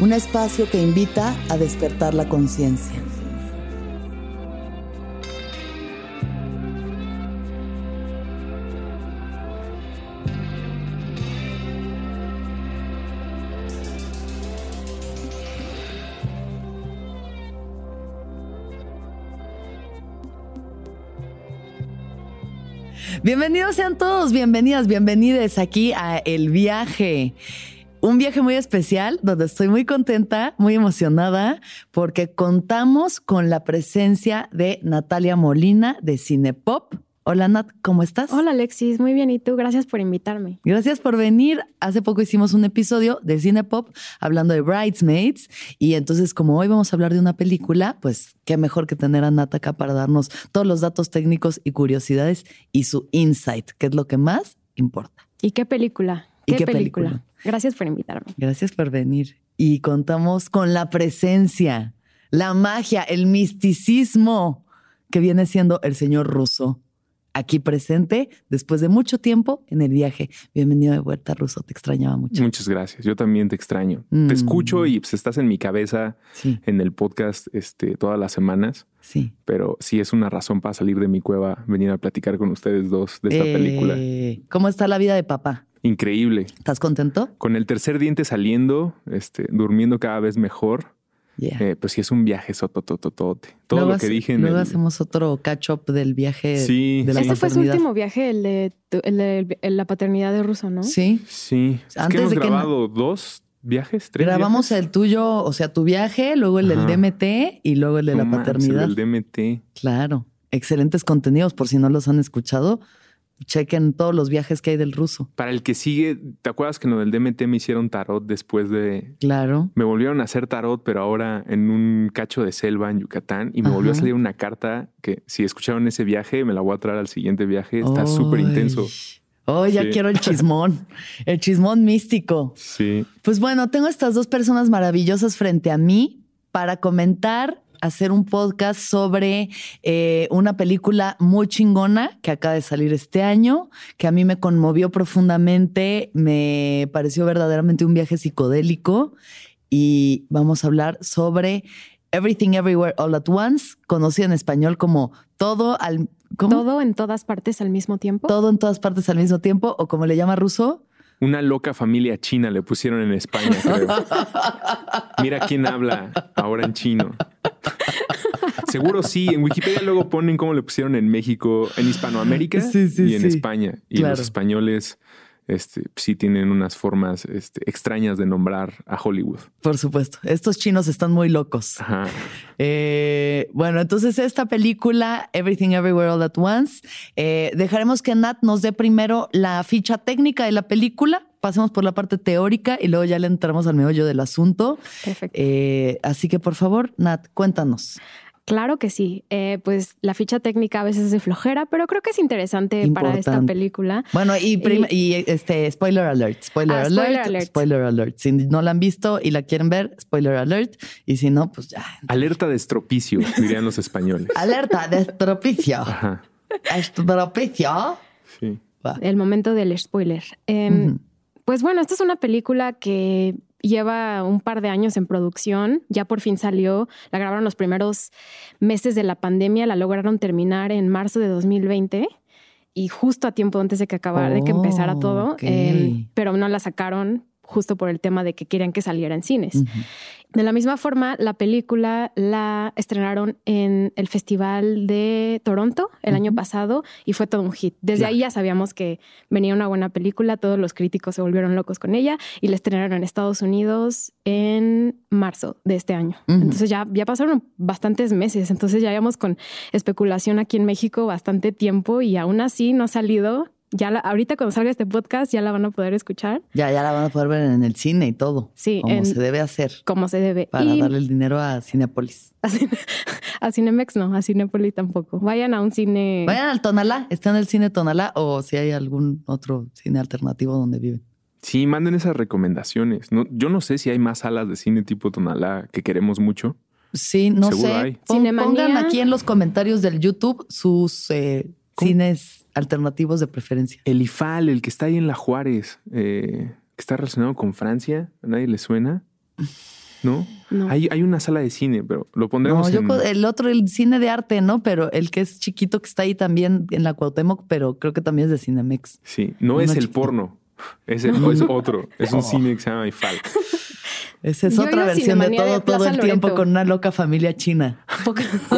un espacio que invita a despertar la conciencia. Bienvenidos sean todos, bienvenidas, bienvenides aquí a El Viaje un viaje muy especial donde estoy muy contenta, muy emocionada, porque contamos con la presencia de Natalia Molina de Cinepop. Hola Nat, ¿cómo estás? Hola Alexis, muy bien. ¿Y tú? Gracias por invitarme. Gracias por venir. Hace poco hicimos un episodio de Cinepop hablando de Bridesmaids y entonces como hoy vamos a hablar de una película, pues qué mejor que tener a Nat acá para darnos todos los datos técnicos y curiosidades y su insight, que es lo que más importa. ¿Y qué película? ¿Y qué, película? Gracias por invitarme. Gracias por venir. Y contamos con la presencia, la magia, el misticismo que viene siendo el señor ruso aquí presente después de mucho tiempo en el viaje. Bienvenido de vuelta, Ruso. Te extrañaba mucho. Muchas gracias. Yo también te extraño. Te mm. escucho y pues estás en mi cabeza en el podcast este, todas las semanas. Sí. Pero sí es una razón para salir de mi cueva, venir a platicar con ustedes dos de esta película. Eh, ¿Cómo está la vida de papá? Increíble. ¿Estás contento? Con el tercer diente saliendo, este, durmiendo cada vez mejor. Eh, pues sí es un viaje sotototote. Todo lo que dije. luego hacemos otro catch up del viaje sí, de la Ese fue su último viaje, el de, la paternidad de Ruso, ¿no? Sí. Sí. Antes hemos grabado dos viajes, tres Grabamos el tuyo, o sea, tu viaje, luego el del DMT y luego el de la paternidad. el DMT. Claro. Excelentes contenidos, por si no los han escuchado chequen todos los viajes que hay del ruso. Para el que sigue, ¿te acuerdas que en lo del DMT me hicieron tarot después de... Claro. Me volvieron a hacer tarot, pero ahora en un cacho de selva en Yucatán y me volvió a salir una carta que si escucharon ese viaje, me la voy a traer al siguiente viaje. Está súper intenso. Oh, ya quiero el chismón, el chismón místico. Sí. Pues bueno, tengo estas dos personas maravillosas frente a mí para comentar hacer un podcast sobre eh, una película muy chingona que acaba de salir este año, que a mí me conmovió profundamente, me pareció verdaderamente un viaje psicodélico y vamos a hablar sobre Everything Everywhere All at Once, conocido en español como todo al... Todo en todas partes al mismo tiempo. Todo en todas partes al mismo tiempo, o como le llama Russo, una loca familia china le pusieron en España, creo. Mira quién habla ahora en chino. Seguro sí. En Wikipedia luego ponen cómo le pusieron en México, en Hispanoamérica y en España. Y los españoles este, sí tienen unas formas este, extrañas de nombrar a Hollywood. Por supuesto. Estos chinos están muy locos. Eh, bueno, entonces esta película, Everything Everywhere All at Once, eh, dejaremos que Nat nos dé primero la ficha técnica de la película. Pasemos por la parte teórica y luego ya le entramos al meollo del asunto. Perfecto. Eh, así que por favor, Nat, cuéntanos. Claro que sí. Eh, pues la ficha técnica a veces es de flojera, pero creo que es interesante para esta película. Bueno, y, este spoiler alert, spoiler, ah, alert, spoiler alert. Si no la han visto y la quieren ver, spoiler alert. Y si no, pues ya. Alerta de estropicio, dirían los españoles. Alerta de estropicio. Ajá. Estropicio. Sí. el momento del spoiler. Em, pues bueno, esta es una película que lleva un par de años en producción, ya por fin salió, la grabaron los primeros meses de la pandemia, la lograron terminar en marzo de 2020 y justo a tiempo antes de que acabara, de que empezara todo, em, pero no la sacaron justo por el tema de que querían que saliera en cines. De la misma forma, la película la estrenaron en el Festival de Toronto el año pasado y fue todo un hit. Desde ahí ya sabíamos que venía una buena película, todos los críticos se volvieron locos con ella y la estrenaron en Estados Unidos en marzo de este año. Entonces ya, ya pasaron bastantes meses, entonces ya íbamos con especulación aquí en México bastante tiempo y aún así no ha salido ya ahorita cuando salga este podcast ya la van a poder escuchar. Ya, ya la van a poder ver en el cine y todo. Sí. Como se debe hacer. Como se debe. Para darle el dinero a Cinepolis. A, Cinemex no, a Cinepolis tampoco. Vayan a un cine. Vayan al Tonalá. ¿Está en el cine Tonalá o si hay algún otro cine alternativo donde viven? Sí, manden esas recomendaciones. No, yo no sé si hay más salas de cine tipo Tonalá que queremos mucho. Sí, no sé. pongan aquí en los comentarios del YouTube sus eh, cines alternativos de preferencia. El IFAL, el que está ahí en la Juárez, eh, que está relacionado con Francia, ¿a nadie le suena? ¿No? Hay, hay, una sala de cine, pero lo pondremos no, yo el otro, el cine de arte, ¿no? Pero el que es chiquito que está ahí también en la Cuauhtémoc, pero creo que también es de Cinemex. Sí, no es el porno. Es, es otro. Es un cine que se llama IFAL. Esa es otra versión de todo, todo el tiempo con una loca familia china.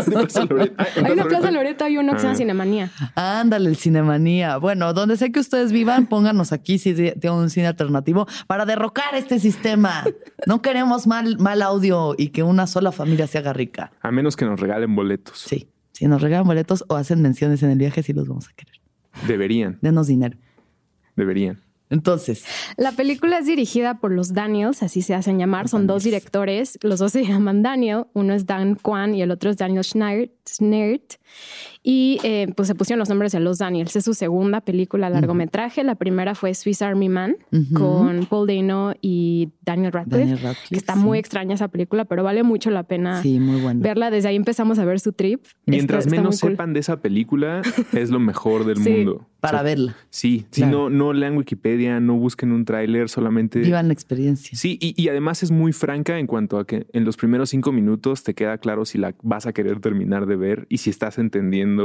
hay una Plaza Loreto, hay uno que se llama ah. Cinemanía. Ándale, el Cinemanía. Bueno, donde sé que ustedes vivan, pónganos aquí si tienen un cine alternativo para derrocar este sistema. No queremos mal, mal audio y que una sola familia se haga rica. A menos que nos regalen boletos. Sí, si nos regalan boletos o hacen menciones en el viaje, sí los vamos a querer. Deberían. Denos dinero. Deberían. Entonces. La película es dirigida por los Daniels, así se hacen llamar. Son dos directores. Los dos se llaman Daniel. Uno es Dan Kwan y el otro es Daniel Schneidt. Y eh, pues se pusieron los nombres de los Daniels. Es su segunda película largometraje. La primera fue Swiss Army Man con Paul Dano y Daniel Radcliffe. que está muy extraña esa película, pero vale mucho la pena verla. Desde ahí empezamos a ver su trip. Mientras menos sepan de esa película, es lo mejor del mundo. Para verla. Sí, si no, no lean Wikipedia, no busquen un tráiler, solamente... Vivan la experiencia. Sí, y, y además es muy franca en cuanto a que en los primeros cinco minutos te queda claro si la vas a querer terminar de ver y si estás entendiendo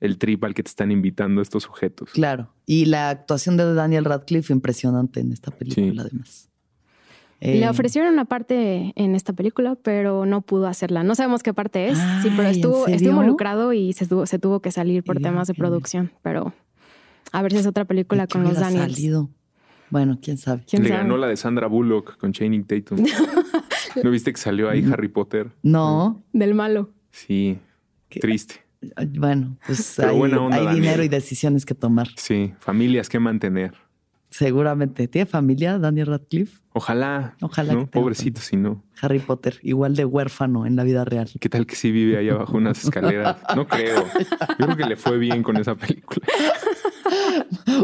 el trip al que te están invitando estos sujetos. Claro. Y la actuación de Daniel Radcliffe impresionante en esta película, además. Le eh, ofrecieron una parte en esta película, pero no pudo hacerla. No sabemos qué parte es, sí, pero estuvo, estuvo involucrado y se tuvo, se tuvo que salir por temas de producción. Pero a ver si es otra película con los Daniels. Salido? Bueno, quién sabe. Le ganó la de Sandra Bullock con Channing Tatum. ¿No viste que salió ahí Harry Potter? No. Del malo. Sí. Triste. Bueno, pues hay, dinero y decisiones que tomar. Sí, familias que mantener. Seguramente. ¿Tiene familia Daniel Radcliffe? Ojalá. Ojalá. Pobrecito, si no. Harry Potter, igual de huérfano en la vida real. ¿Qué tal que sí vive ahí abajo unas escaleras? No creo. Yo creo que le fue bien con esa película.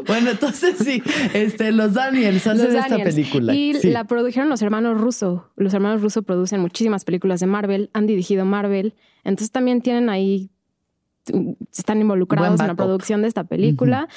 Bueno, entonces sí, este, los Daniels hacen esta película. Y la produjeron los hermanos Russo. Los hermanos Russo producen muchísimas películas de Marvel, han dirigido Marvel. Entonces también tienen ahí están involucrados en la producción de esta película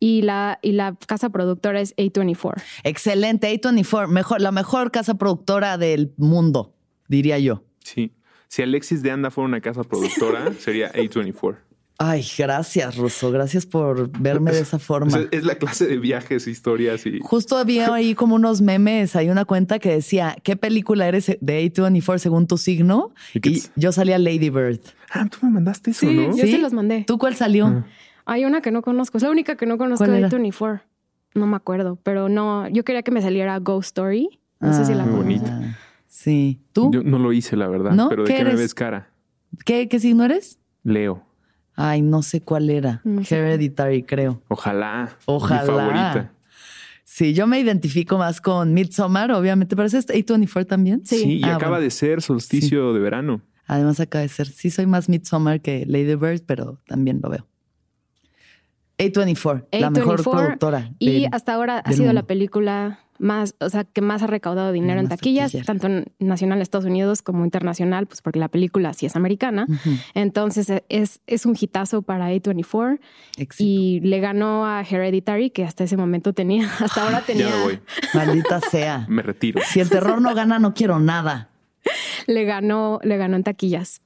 y, la, y la casa productora es A24. Excelente, A24, mejor, la mejor casa productora del mundo, diría yo. Sí, si Alexis de Anda fuera una casa productora, sería A24. Ay, gracias, Russo. Gracias por verme de esa forma. Es la clase de viajes, historias y. Justo había ahí como unos memes. Hay una cuenta que decía: ¿Qué película eres de A24 según tu signo? Y, yo salía Lady Bird. Ah, tú me mandaste eso, sí, ¿no? Yo se los mandé. ¿Tú cuál salió? Ah. Hay una que no conozco. Es la única que no conozco de A24. No me acuerdo, pero no. Yo quería que me saliera Ghost Story. No sé si la ah, conozco. Sí. ¿Tú? Yo no lo hice, la verdad. ¿No? Pero ¿de qué, me ves cara? ¿Qué, qué signo eres? Leo. Ay, no sé cuál era. Hereditary, creo. Ojalá. Ojalá. Mi favorita. Sí, yo me identifico más con Midsommar, obviamente, pero es A24 también. Sí, y ah, acaba de ser solsticio de verano. Además acaba de ser. Sí, soy más Midsommar que Lady Bird, pero también lo veo. A24, la mejor A24, productora. Y del- hasta ahora ha sido la película más, o sea, que más ha recaudado dinero en taquillas, tanto nacional en Estados Unidos como internacional, pues porque la película sí es americana. Entonces e- es, es un hitazo para A24 éxito. y le ganó a Hereditary, que hasta ese momento tenía, hasta ahora tenía, Ya me voy. Maldita sea. Me retiro. Si el terror no gana, no quiero nada. le ganó, le ganó en taquillas.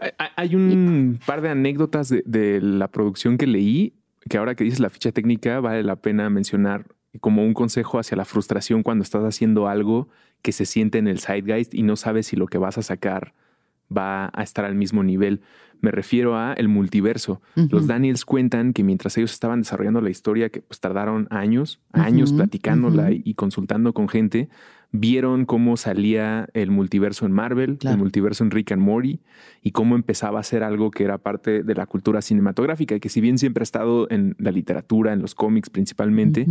Hay- Hay un par de anécdotas de, de la producción que leí que ahora que dices la ficha técnica vale la pena mencionar como un consejo hacia la frustración cuando estás haciendo algo que se siente en el zeitgeist y no sabes si lo que vas a sacar va a estar al mismo nivel. Me refiero a el multiverso. Los Daniels cuentan que mientras ellos estaban desarrollando la historia, que pues tardaron años, años platicándola y consultando con gente, vieron cómo salía el multiverso en Marvel, Claro. el multiverso en Rick and Morty y cómo empezaba a ser algo que era parte de la cultura cinematográfica, que si bien siempre ha estado en la literatura, en los cómics principalmente,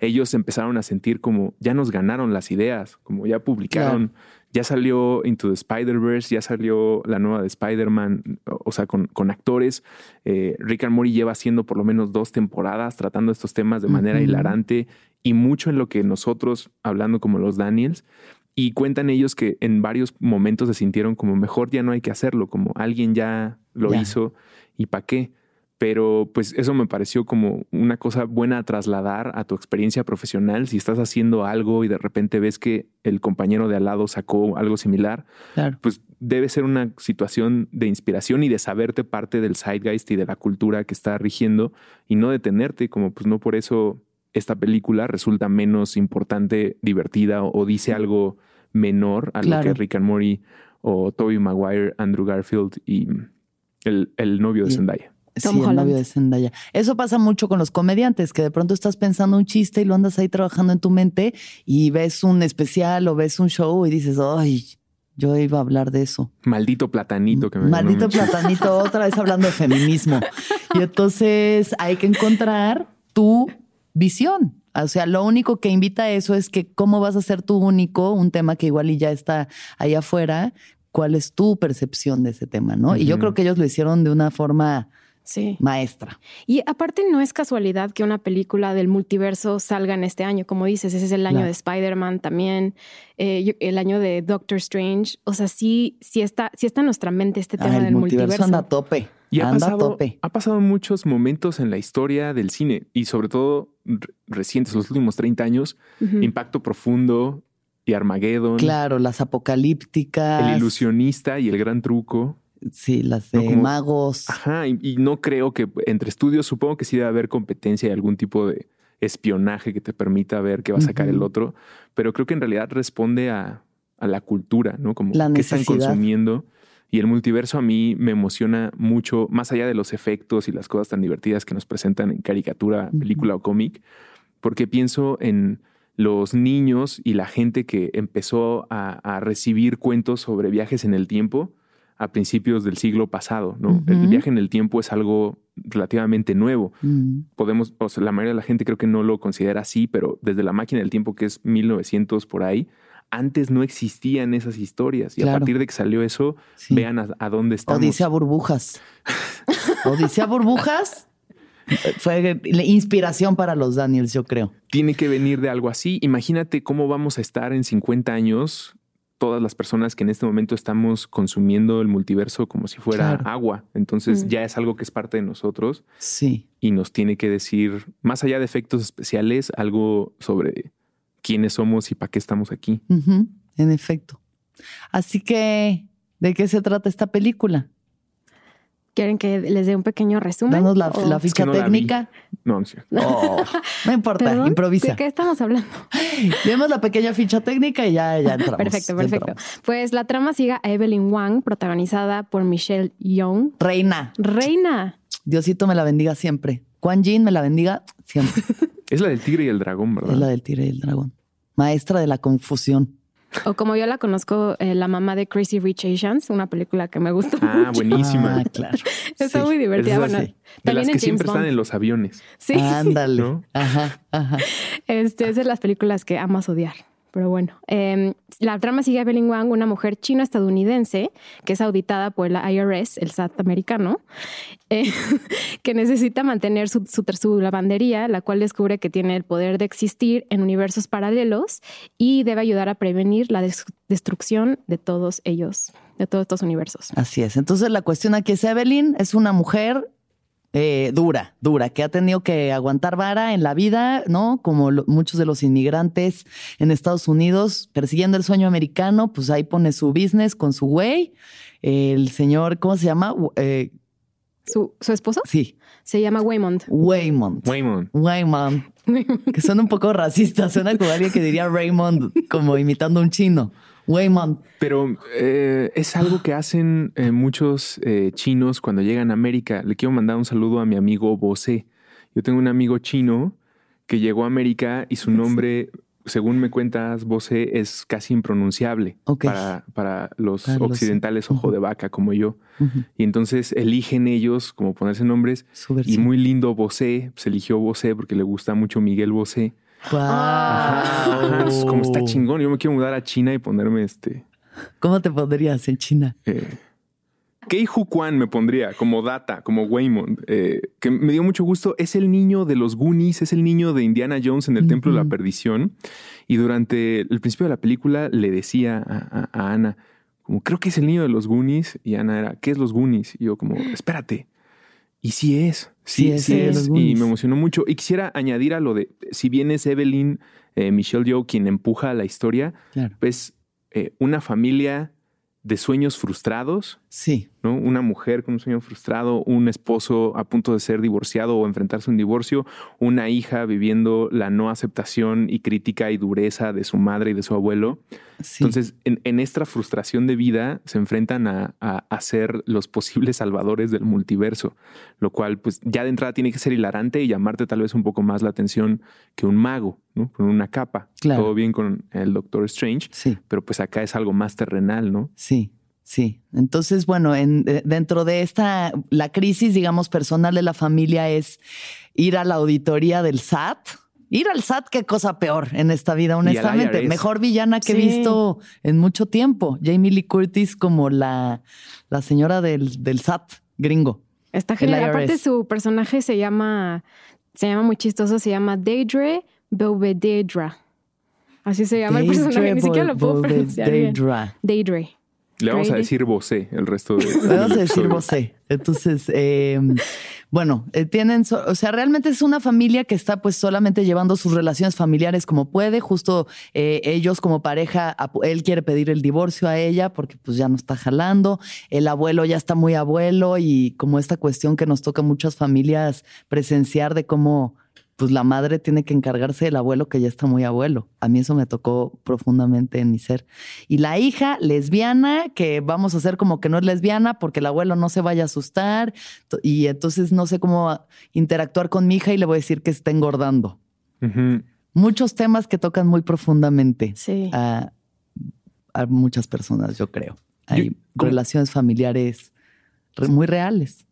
ellos empezaron a sentir como ya nos ganaron las ideas, como ya publicaron, ya salió Into the Spider-Verse, ya salió la nueva de Spider-Man, o sea, con, con actores. Eh, Rick and Morty lleva haciendo por lo menos dos temporadas tratando estos temas de manera hilarante y mucho en lo que nosotros, hablando como los Daniels, y cuentan ellos que en varios momentos se sintieron como mejor ya no hay que hacerlo, como alguien ya lo hizo y para qué. Pero pues eso me pareció como una cosa buena a trasladar a tu experiencia profesional. Si estás haciendo algo y de repente ves que el compañero de al lado sacó algo similar, Claro. pues debe ser una situación de inspiración y de saberte parte del zeitgeist y de la cultura que está rigiendo y no detenerte, como pues no por eso esta película resulta menos importante, divertida o, o dice algo menor a Claro. lo que Rick and Morty o Toby Maguire, Andrew Garfield y el, el novio de Zendaya. Tom sí, el Holland. novio de Zendaya. Eso pasa mucho con los comediantes, que de pronto estás pensando un chiste y lo andas ahí trabajando en tu mente y ves un especial o ves un show y dices, ay, yo iba a hablar de eso. Maldito platanito que me Maldito platanito, otra vez hablando de feminismo. Y entonces hay que encontrar tu visión. O sea, lo único que invita a eso es que cómo vas a ser tú único, un tema que igual y ya está ahí afuera, cuál es tu percepción de ese tema, ¿no? Y yo creo que ellos lo hicieron de una forma Sí. maestra. Y aparte no es casualidad que una película del multiverso salga en este año, como dices, ese es el año de Spider-Man también, eh, el año de Doctor Strange, o sea, sí, sí está, sí está en nuestra mente este tema Ah, el del multiverso, multiverso. anda a tope. Y ha anda a pasado, tope. ha pasado muchos momentos en la historia del cine y sobre todo re- recientes, los últimos 30 años. Impacto Profundo y Armageddon, Claro, las apocalípticas. El Ilusionista y El Gran Truco. Sí, las No, de como- magos. Ajá, y, y no creo que entre estudios, supongo que sí debe haber competencia y algún tipo de espionaje que te permita ver qué va a sacar el otro, pero creo que en realidad responde a, a la cultura, ¿no? Como La qué están consumiendo. Y el multiverso a mí me emociona mucho, más allá de los efectos y las cosas tan divertidas que nos presentan en caricatura, película o cómic, porque pienso en los niños y la gente que empezó a, a recibir cuentos sobre viajes en el tiempo a principios del siglo pasado, ¿no? El viaje en el tiempo es algo relativamente nuevo. Mm, Podemos, o sea, la mayoría de la gente creo que no lo considera así, pero desde la máquina del tiempo, que es 1900 por ahí, antes no existían esas historias. Y a partir de que salió eso, sí. vean a, a dónde estamos. Odisea Burbujas. Odisea Burbujas fue la inspiración para los Daniels, yo creo. Tiene que venir de algo así. Imagínate cómo vamos a estar en 50 años todas las personas que en este momento estamos consumiendo el multiverso como si fuera Claro. agua. Entonces Mm. ya es algo que es parte de nosotros Sí. y nos tiene que decir, más allá de efectos especiales, algo sobre quiénes somos y para qué estamos aquí. En efecto. Así que, ¿de qué se trata esta película? ¿Quieren que les dé un pequeño resumen? Danos la, ¿O- la ficha técnica. No, no es cierto. Oh, no importa, ¿Perdón? improvisa. ¿De qué estamos hablando? Vemos la pequeña ficha técnica y ya, ya entramos. Perfecto, perfecto. entramos. Pues la trama sigue a Evelyn Wang, protagonizada por Michelle Yeoh. Reina, Reina. Diosito me la bendiga siempre. Quan Yin me la bendiga siempre. Es la del tigre y el dragón, ¿verdad? es la del tigre y el dragón. Maestra de la confusión. O como yo la conozco, eh, la mamá de Crazy Rich Asians, una película que me gusta Ah, mucho. buenísima. Ah, claro. Está Sí. muy divertida. Es de las- Bueno, de también las en que siempre están en los aviones. Sí, Ándale. ¿No? Ajá, ajá. este, es de las películas que amas odiar. Pero bueno, em, la trama sigue a Evelyn Wang, una mujer chino-estadounidense que es auditada por la IRS, el SAT americano, eh, que necesita mantener su, su, lavandería, la cual descubre que tiene el poder de existir en universos paralelos y debe ayudar a prevenir la des destrucción de todos ellos, de todos estos universos. Así es. Entonces la cuestión aquí es Evelyn, es una mujer eh, dura, dura, que ha tenido que aguantar vara en la vida, ¿no? Como lo, muchos de los inmigrantes en Estados Unidos persiguiendo el sueño americano, pues ahí pone su business con su güey. El señor, ¿cómo se llama? Eh, ¿Su, ¿Su, esposo? Sí. Se llama Waymond. Waymond. Waymond. Waymond. que suena un poco racista, suena como alguien que diría Raymond, como imitando a un chino. Pero eh, es algo que hacen eh, muchos eh, chinos cuando llegan a América. Le quiero mandar un saludo a mi amigo Bosé. Yo tengo un amigo chino que llegó a América y su nombre, según me cuentas, Bosé, es casi impronunciable okay. para, para, los para occidentales los... ojo uh -huh. de vaca como yo. Uh -huh. Y entonces eligen ellos como ponerse nombres. Y muy lindo Bosé, se eligió Bosé porque le gusta mucho Miguel Bosé. Wow. Ajá. Como está chingón, yo me quiero mudar a China y ponerme este. ¿Cómo te pondrías en China? Eh, Kei Hu Kwan me pondría como data, como Waymond, eh, que me dio mucho gusto. Es el niño de los Goonies, es el niño de Indiana Jones en el uh -huh. Templo de la Perdición. Y durante el principio de la película le decía a, a, a, Ana, como creo que es el niño de los Goonies. Y Ana era, ¿qué es los Goonies? Y yo, como, espérate. Y sí es, sí, sí es. Sí es. Y me emocionó mucho. Y quisiera añadir a lo de, si bien es Evelyn, eh, Michelle Yeoh quien empuja la historia, claro. pues eh, una familia de sueños frustrados. Sí. ¿no? Una mujer con un sueño frustrado, un esposo a punto de ser divorciado o enfrentarse a un divorcio, una hija viviendo la no aceptación y crítica y dureza de su madre y de su abuelo. Sí. Entonces, en, en, esta frustración de vida se enfrentan a, a, a, ser los posibles salvadores del multiverso, lo cual pues ya de entrada tiene que ser hilarante y llamarte tal vez un poco más la atención que un mago, ¿no? Con una capa. Claro. Todo bien con el Doctor Strange, sí. pero pues acá es algo más terrenal, ¿no? Sí. Sí, entonces, bueno, en, dentro de esta, la crisis, digamos, personal de la familia es ir a la auditoría del SAT. Ir al SAT, qué cosa peor en esta vida, honestamente. Mejor villana que sí. he visto en mucho tiempo. Jamie Lee Curtis como la, la señora del, del SAT gringo. Está genial. Aparte, su personaje se llama, se llama muy chistoso, se llama Deidre Belvededra. Así se llama Deidre el personaje, ni siquiera lo puedo pronunciar bien. Deidre. Le vamos a decir Bosé el resto de. Le vamos a decir Bosé. Entonces, eh, bueno, eh, tienen, o sea, realmente es una familia que está pues solamente llevando sus relaciones familiares como puede. Justo eh, ellos como pareja, él quiere pedir el divorcio a ella porque pues ya no está jalando. El abuelo ya está muy abuelo y como esta cuestión que nos toca a muchas familias presenciar de cómo pues la madre tiene que encargarse del abuelo que ya está muy abuelo. A mí eso me tocó profundamente en mi ser. Y la hija lesbiana, que vamos a hacer como que no es lesbiana porque el abuelo no se vaya a asustar. Y entonces no sé cómo interactuar con mi hija y le voy a decir que está engordando. Uh -huh. Muchos temas que tocan muy profundamente sí. a, a, muchas personas, yo creo. Hay yo, relaciones familiares muy reales.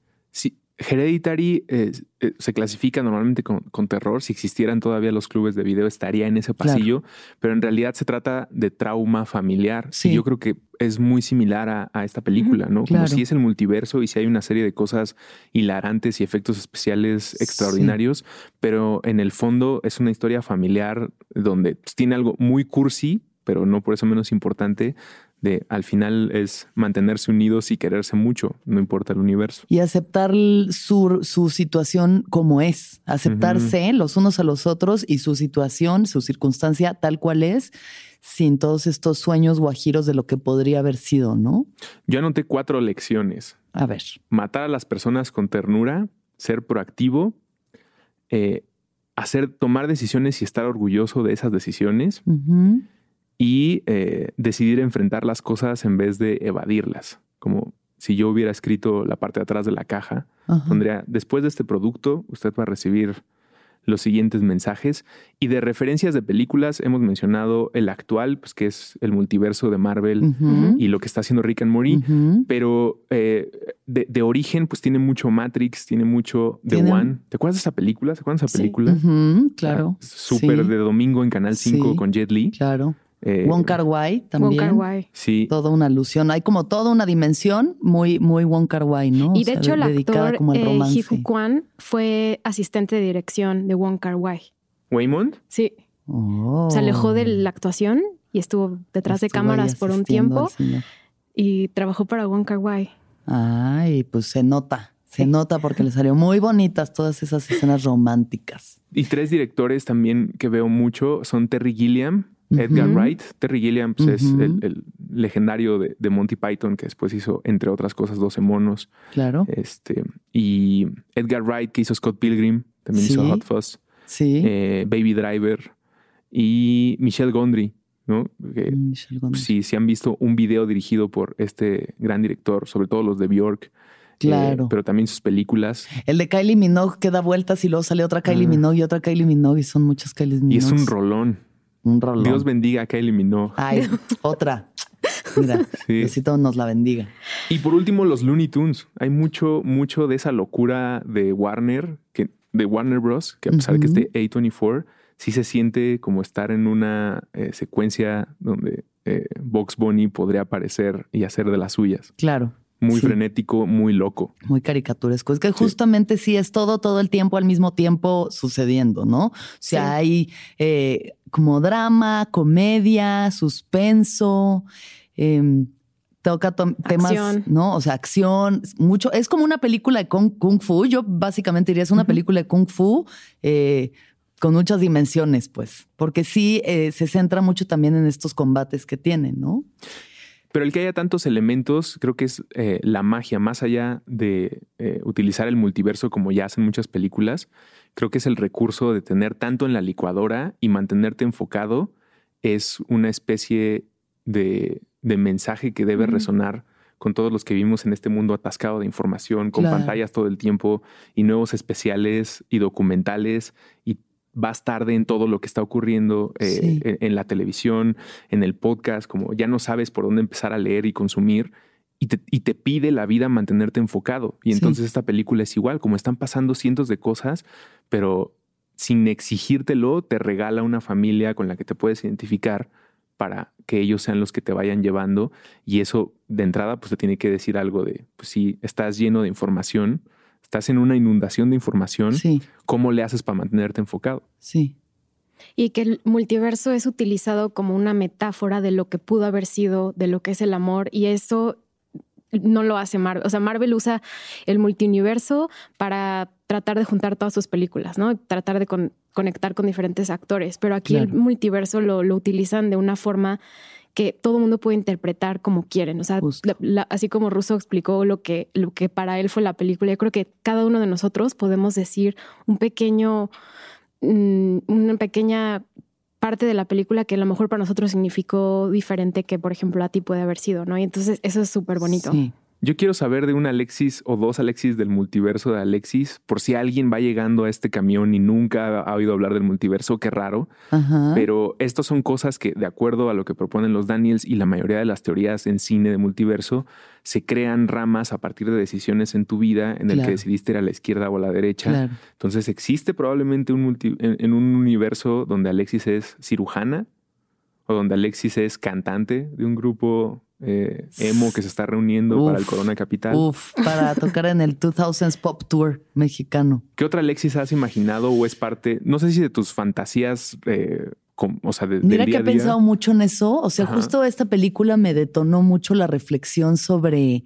Hereditary eh, eh, se clasifica normalmente con, con, terror. Si existieran todavía los clubes de video, estaría en ese pasillo, claro. pero en realidad se trata de trauma familiar. Sí. Y yo creo que es muy similar a, a esta película, ¿no? Claro. Como si es el multiverso y si hay una serie de cosas hilarantes y efectos especiales extraordinarios, sí. pero en el fondo es una historia familiar donde pues, tiene algo muy cursi, pero no por eso menos importante, de al final es mantenerse unidos y quererse mucho, no importa el universo. Y aceptar su, su situación como es, aceptarse uh -huh. los unos a los otros y su situación, su circunstancia tal cual es, sin todos estos sueños guajiros de lo que podría haber sido, ¿no? Yo anoté cuatro lecciones. A ver. Matar a las personas con ternura, ser proactivo, eh, hacer, tomar decisiones y estar orgulloso de esas decisiones. Uh -huh y eh, decidir enfrentar las cosas en vez de evadirlas. Como si yo hubiera escrito la parte de atrás de la caja, Ajá. pondría, después de este producto, usted va a recibir los siguientes mensajes. Y de referencias de películas hemos mencionado el actual, pues que es el multiverso de Marvel uh -huh. y lo que está haciendo Rick and Morty. Uh -huh. Pero eh, de, de, origen, pues tiene mucho Matrix, tiene mucho The. One. ¿Te acuerdas de esa película? ¿Se acuerdan de esa película? Sí. Uh -huh. Claro. Súper sí. de domingo en Canal 5 sí. con Jet Li. Claro. Eh, Wong Kar Wai también. Wong Kar-wai. Sí. Toda una alusión. Hay como toda una dimensión muy, muy Wong Kar Wai, ¿no? Y O de sea, hecho, el dedicada actor como al eh, romance. Kwan fue asistente de dirección de Wong Kar Wai. Waymond. Sí, Oh. se alejó de la actuación y estuvo detrás de Estuvo cámaras por un tiempo y trabajó para Wong Kar Wai. Ay, pues se nota. Se nota porque le salió muy bonitas todas esas escenas románticas. Y tres directores también que veo mucho son Terry Gilliam, Edgar. Wright. Terry Gilliam pues, es el, el legendario de, de Monty Python, que después hizo, entre otras cosas, 12 monos. Claro. Este, y Edgar Wright, que hizo Scott Pilgrim, también hizo. Hot Fuzz. Sí. eh, Baby Driver. Y Michelle Gondry, ¿no? Que, Mm, Michelle Gondry. sí, si han visto un video dirigido por este gran director, sobre todo los de Bjork. eh, Claro. pero también sus películas. El de Kylie Minogue que da vueltas y luego sale otra Kylie Ah. Minogue y otra Kylie Minogue y son muchas Kylie Minogue. Y es un rolón. Un rolón. Dios bendiga a Kylie Minogue. Ay, otra. Mira, Sí. Diosito nos la bendiga. Y por último, los Looney Tunes. Hay mucho, mucho de esa locura de Warner, que, de Warner Bros., que a pesar de que es de A24, sí se siente como estar en una eh, secuencia donde eh, Box Bunny podría aparecer y hacer de las suyas. Claro. Muy Sí. frenético, muy loco. Muy caricaturesco. Es que justamente sí es todo, todo el tiempo al mismo tiempo sucediendo, ¿no? O sea, Sí. hay eh, como drama, comedia, suspenso, em, toca to- temas, Acción. ¿no? O sea, acción, mucho. Es como una película de kung, kung fu. Yo básicamente diría es una película de kung fu. eh, con muchas dimensiones, pues, porque sí eh, se centra mucho también en estos combates que tienen, ¿no? Pero el que haya tantos elementos, creo que es eh, la magia, más allá de eh, utilizar el multiverso como ya hacen muchas películas, creo que es el recurso de tener tanto en la licuadora y mantenerte enfocado, es una especie de, de mensaje que debe resonar con todos los que vivimos en este mundo atascado de información, con Claro. pantallas todo el tiempo y nuevos especiales y documentales y vas tarde en todo lo que está ocurriendo eh, Sí. en, en la televisión, en el podcast, como ya no sabes por dónde empezar a leer y consumir. Y te, y te pide la vida mantenerte enfocado. Y Sí. entonces esta película es igual, como están pasando cientos de cosas, pero sin exigírtelo, te regala una familia con la que te puedes identificar para que ellos sean los que te vayan llevando. Y eso de entrada, pues te tiene que decir algo de, pues si estás lleno de información, estás en una inundación de información, Sí, ¿cómo le haces para mantenerte enfocado? sí. Y que el multiverso es utilizado como una metáfora de lo que pudo haber sido, de lo que es el amor, y eso no lo hace Marvel. O sea, Marvel usa el multiuniverso para tratar de juntar todas sus películas, ¿no? Tratar de con- conectar con diferentes actores. Pero aquí el multiverso lo, lo utilizan de una forma que todo mundo puede interpretar como quieren. O sea, la- así como Russo explicó lo que, lo que para él fue la película, yo creo que cada uno de nosotros podemos decir un pequeño, mm, una pequeña parte de la película que a lo mejor para nosotros significó diferente que, por ejemplo, a ti puede haber sido, ¿no? Y entonces eso es súper bonito. Sí. Yo quiero saber de un Alexis o dos Alexis del multiverso de Alexis, por si alguien va llegando a este camión y nunca ha oído hablar del multiverso, qué raro. Ajá. Pero estas son cosas que, de acuerdo a lo que proponen los Daniels y la mayoría de las teorías en cine de multiverso, se crean ramas a partir de decisiones en tu vida en el Claro. que decidiste ir a la izquierda o a la derecha. Claro. Entonces, ¿existe probablemente un multi- en, en un universo donde Alexis es cirujana o donde Alexis es cantante de un grupo eh, emo que se está reuniendo para el Corona Capital? Uf, para tocar en el 2000s Pop Tour mexicano. ¿Qué otra Alexis has imaginado o es parte, no sé si de tus fantasías, eh, o sea, de, Mira del que día he a día? pensado mucho en eso. O sea, Ajá. justo esta película me detonó mucho la reflexión sobre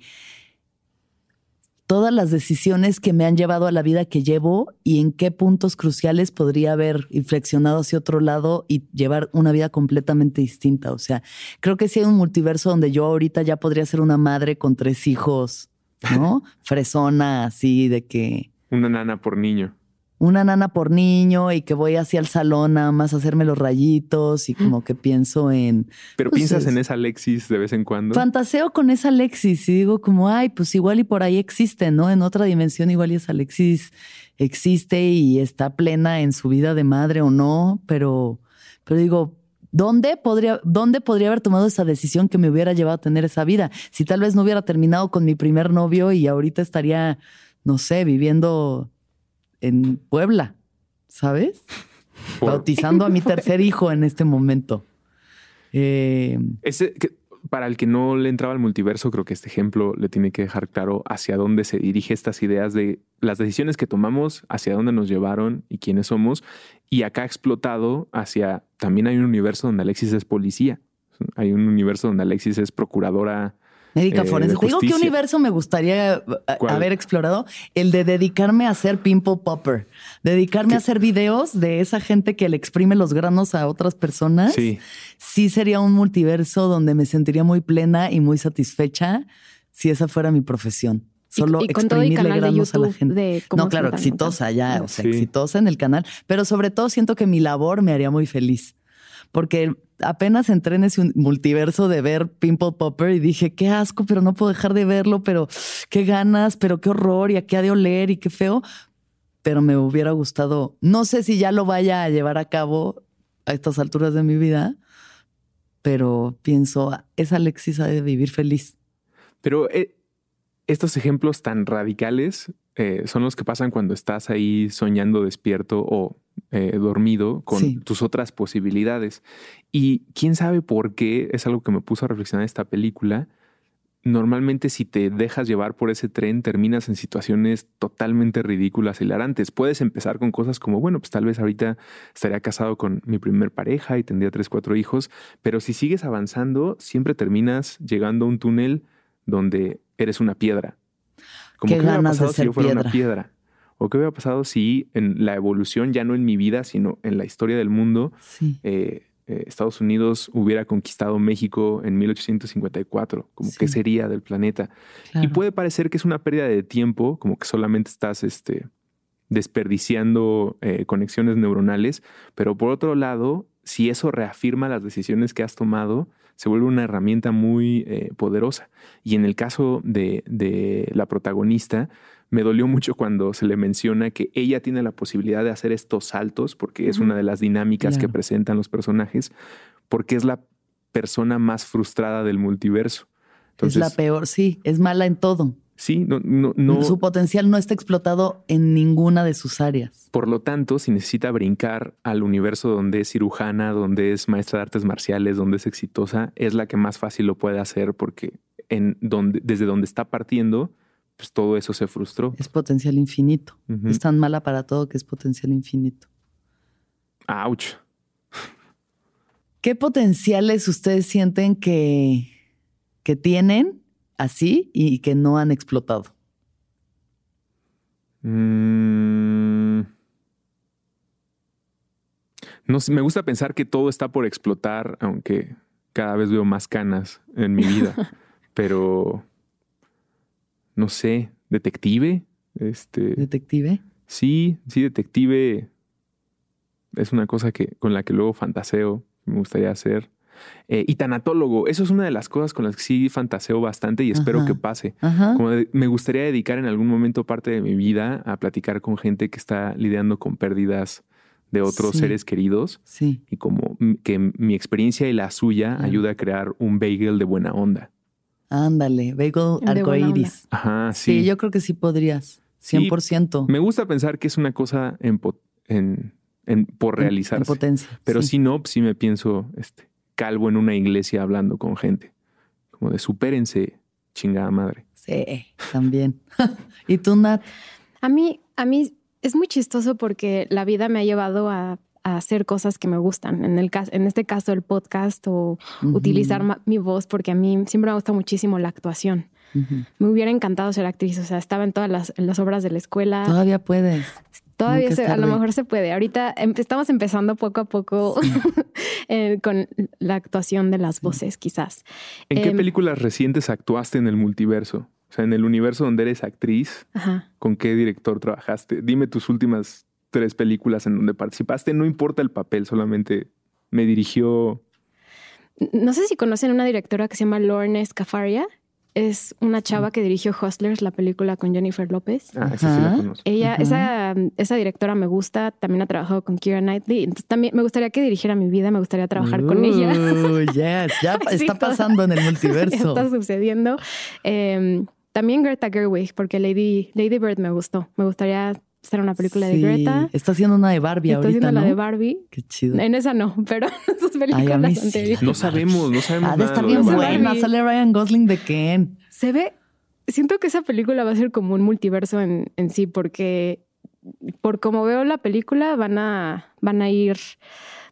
todas las decisiones que me han llevado a la vida que llevo y en qué puntos cruciales podría haber inflexionado hacia otro lado y llevar una vida completamente distinta. O sea, creo que sí hay un multiverso donde yo ahorita ya podría ser una madre con tres hijos, ¿no? Fresona, así de que Una nana por niño. Una nana por niño y que voy hacia el salón nada más a hacerme los rayitos y como que pienso en Pero Pues piensas es- en esa Alexis de vez en cuando. fantaseo con esa Alexis y digo como, ay, pues igual y por ahí existe, ¿no? En otra dimensión igual y esa Alexis existe y está plena en su vida de madre o no, pero, pero digo, ¿dónde podría, ¿dónde podría haber tomado esa decisión que me hubiera llevado a tener esa vida? Si tal vez no hubiera terminado con mi primer novio y ahorita estaría, no sé, viviendo en Puebla, ¿sabes? Por- Bautizando a mi tercer hijo en este momento. Eh, Ese, que- para el que no le entraba al multiverso, creo que este ejemplo le tiene que dejar claro hacia dónde se dirige estas ideas de las decisiones que tomamos, hacia dónde nos llevaron y quiénes somos. Y acá ha explotado hacia también hay un universo donde Alexis es policía. Hay un universo donde Alexis es procuradora. Médica eh, forense. Te digo qué universo me gustaría eh, ¿Cuál? haber explorado. El de dedicarme a ser pimple popper. Dedicarme ¿Qué? a hacer videos de esa gente que le exprime los granos a otras personas. Sí. sí sería un multiverso donde me sentiría muy plena y muy satisfecha si esa fuera mi profesión. Solo y y exprimirle granos a la gente. no, claro, exitosa ya, o sea, Sí. exitosa en el canal, pero sobre todo siento que mi labor me haría muy feliz. Porque apenas entré en ese multiverso de ver Pimple Popper y dije, qué asco, pero no puedo dejar de verlo, pero qué ganas, pero qué horror y a qué ha de oler y qué feo. Pero me hubiera gustado, no sé si ya lo vaya a llevar a cabo a estas alturas de mi vida, pero pienso, esa Alexis ha de vivir feliz. Pero eh, estos ejemplos tan radicales eh, son los que pasan cuando estás ahí soñando despierto o eh, dormido con Sí. tus otras posibilidades. Y quién sabe por qué, es algo que me puso a reflexionar esta película. Normalmente si te dejas llevar por ese tren terminas en situaciones totalmente ridículas, hilarantes. Puedes empezar con cosas como, bueno, pues tal vez ahorita estaría casado con mi primer pareja y tendría tres, cuatro hijos, pero si sigues avanzando, siempre terminas llegando a un túnel donde eres una piedra. Como Qué hubiera ganas de pasado si ser yo fuera una piedra. O qué hubiera pasado si en la evolución, ya no en mi vida, sino en la historia del mundo, Sí. eh, eh, Estados Unidos hubiera conquistado México en 1854, como Sí. qué sería del planeta. Y puede parecer que es una pérdida de tiempo, como que solamente estás este, desperdiciando eh, conexiones neuronales, pero por otro lado, si eso reafirma las decisiones que has tomado, se vuelve una herramienta muy eh, poderosa. Y en el caso de, de la protagonista, me dolió mucho cuando se le menciona que ella tiene la posibilidad de hacer estos saltos, porque es una de las dinámicas que presentan los personajes, porque es la persona más frustrada del multiverso. es la peor, sí, es mala en todo. Sí, no, no, no. Su potencial no está explotado en ninguna de sus áreas. Por lo tanto, si necesita brincar al universo donde es cirujana, donde es maestra de artes marciales, donde es exitosa, es la que más fácil lo puede hacer porque en donde, desde donde está partiendo, pues todo eso se frustró. Es potencial infinito. Es tan mala para todo que es potencial infinito. Ouch. ¿Qué potenciales ustedes sienten que, que tienen así y que no han explotado? Mm. No sé, me gusta pensar que todo está por explotar, aunque cada vez veo más canas en mi vida. Pero no sé, detective, este, Detective. sí, sí, detective es una cosa que con la que luego fantaseo, me gustaría hacer. Eh, y tanatólogo, eso es una de las cosas con las que sí fantaseo bastante y espero Ajá. que pase. Ajá. Como de- me gustaría dedicar en algún momento parte de mi vida a platicar con gente que está lidiando con pérdidas de otros Sí. seres queridos Sí. y como que mi experiencia y la suya Claro. ayuda a crear un bagel de buena onda. Ándale, bagel arcoiris. Ajá, Sí. sí. yo creo que sí podrías. Sí, 100%. Me gusta pensar que es una cosa en, en- en- por En- en realizarse. potencia. Pero sí. si no, sí me pienso este, calvo en una iglesia hablando con gente. Como de supérense, chingada madre. Sí, también. ¿Y tú, Nat? A mí, a mí es muy chistoso porque la vida me ha llevado a, a hacer cosas que me gustan. En, el caso, en este caso, el podcast o utilizar mi voz, porque a mí siempre me gusta muchísimo la actuación. Me hubiera encantado ser actriz, o sea, estaba en todas las, en las obras de la escuela. Todavía puedes. Todavía se- a lo mejor se puede. Ahorita em- estamos empezando poco a poco eh, con la actuación de las voces, quizás. ¿En qué Em, películas recientes actuaste en el multiverso? O sea, en el universo donde eres actriz, Ajá. ¿con qué director trabajaste? Dime tus últimas tres películas en donde participaste. No importa el papel, solamente me dirigió. No sé si conocen una directora que se llama Lorne Scafaria. Es una chava que dirigió Hustlers, la película con Jennifer López. Ah, esa sí la conozco. Ella, esa, esa directora me gusta, también ha trabajado con Kira Knightley. Entonces también me gustaría que dirigiera mi vida, me gustaría trabajar con ella. Yes, ya Sí, está pasando en el multiverso. está sucediendo. Eh, también Greta Gerwig, porque Lady, Lady Bird me gustó. Me gustaría Era una película de Greta. Está haciendo una de Barbie Está ahorita, haciendo la ¿no? de Barbie. Qué chido. En esa no, pero en sus Ay, películas a mí sí. anteriores. No sabemos, no sabemos Ha de estar de lo bien buena. Sale Ryan Gosling de Ken. Se ve, siento que esa película va a ser como un multiverso en, en sí, porque por como veo la película van a, van a ir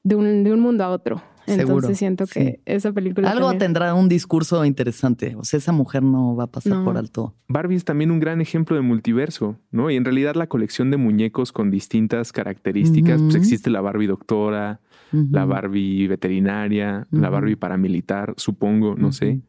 de un, de un mundo a otro. Entonces Seguro, siento que sí. esa película Algo también- tendrá un discurso interesante. O sea, esa mujer no va a pasar No. por alto. Barbie es también un gran ejemplo de multiverso, ¿no? Y en realidad la colección de muñecos con distintas características, pues existe la Barbie doctora, la Barbie veterinaria, la. Barbie paramilitar, supongo, no sé.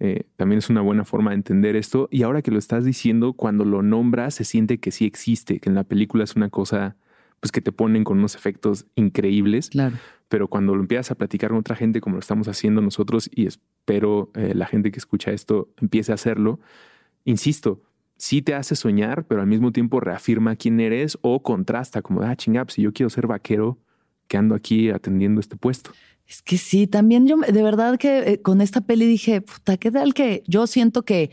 Eh, también es una buena forma de entender esto. Y ahora que lo estás diciendo, cuando lo nombras, se siente que sí existe, que en la película es una cosa, pues que te ponen con unos efectos increíbles. Claro. Pero cuando lo empiezas a platicar con otra gente, como lo estamos haciendo nosotros, y espero eh, la gente que escucha esto empiece a hacerlo, insisto, sí te hace soñar, pero al mismo tiempo reafirma quién eres o contrasta, como, ah, chinga, pues, si yo quiero ser vaquero, que ando aquí atendiendo este puesto. Es que sí, también yo de verdad que eh, con esta peli dije, puta, ¿qué tal que yo siento que,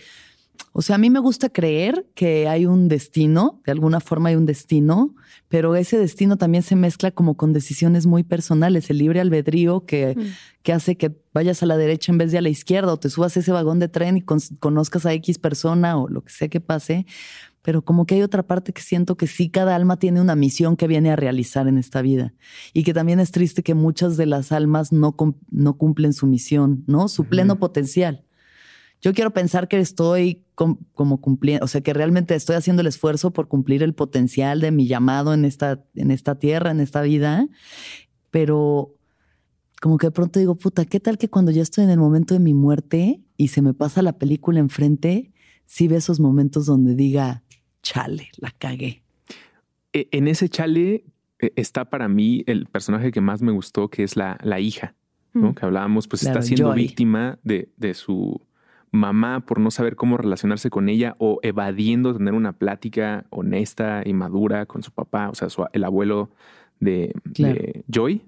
o sea, a mí me gusta creer que hay un destino, de alguna forma hay un destino, pero ese destino también se mezcla como con decisiones muy personales, el libre albedrío que, Mm. que hace que vayas a la derecha en vez de a la izquierda o te subas a ese vagón de tren y con- conozcas a X persona o lo que sea que pase. Pero como que hay otra parte que siento que sí, cada alma tiene una misión que viene a realizar en esta vida. Y que también es triste que muchas de las almas no, no cumplen su misión, ¿no? Su pleno potencial. Yo quiero pensar que estoy com- como cumpliendo, o sea, que realmente estoy haciendo el esfuerzo por cumplir el potencial de mi llamado en esta, en esta tierra, en esta vida. Pero como que de pronto digo, puta, ¿qué tal que cuando ya estoy en el momento de mi muerte y se me pasa la película enfrente, sí ve esos momentos donde diga, chale, la cagué. E- En ese chale eh, está para mí el personaje que más me gustó, que es la, la hija, ¿no? Mm. Que hablábamos, pues Claro, está siendo Joy. víctima de, de su mamá por no saber cómo relacionarse con ella o evadiendo tener una plática honesta y madura con su papá, o sea, su- el abuelo de, Claro. de Joy.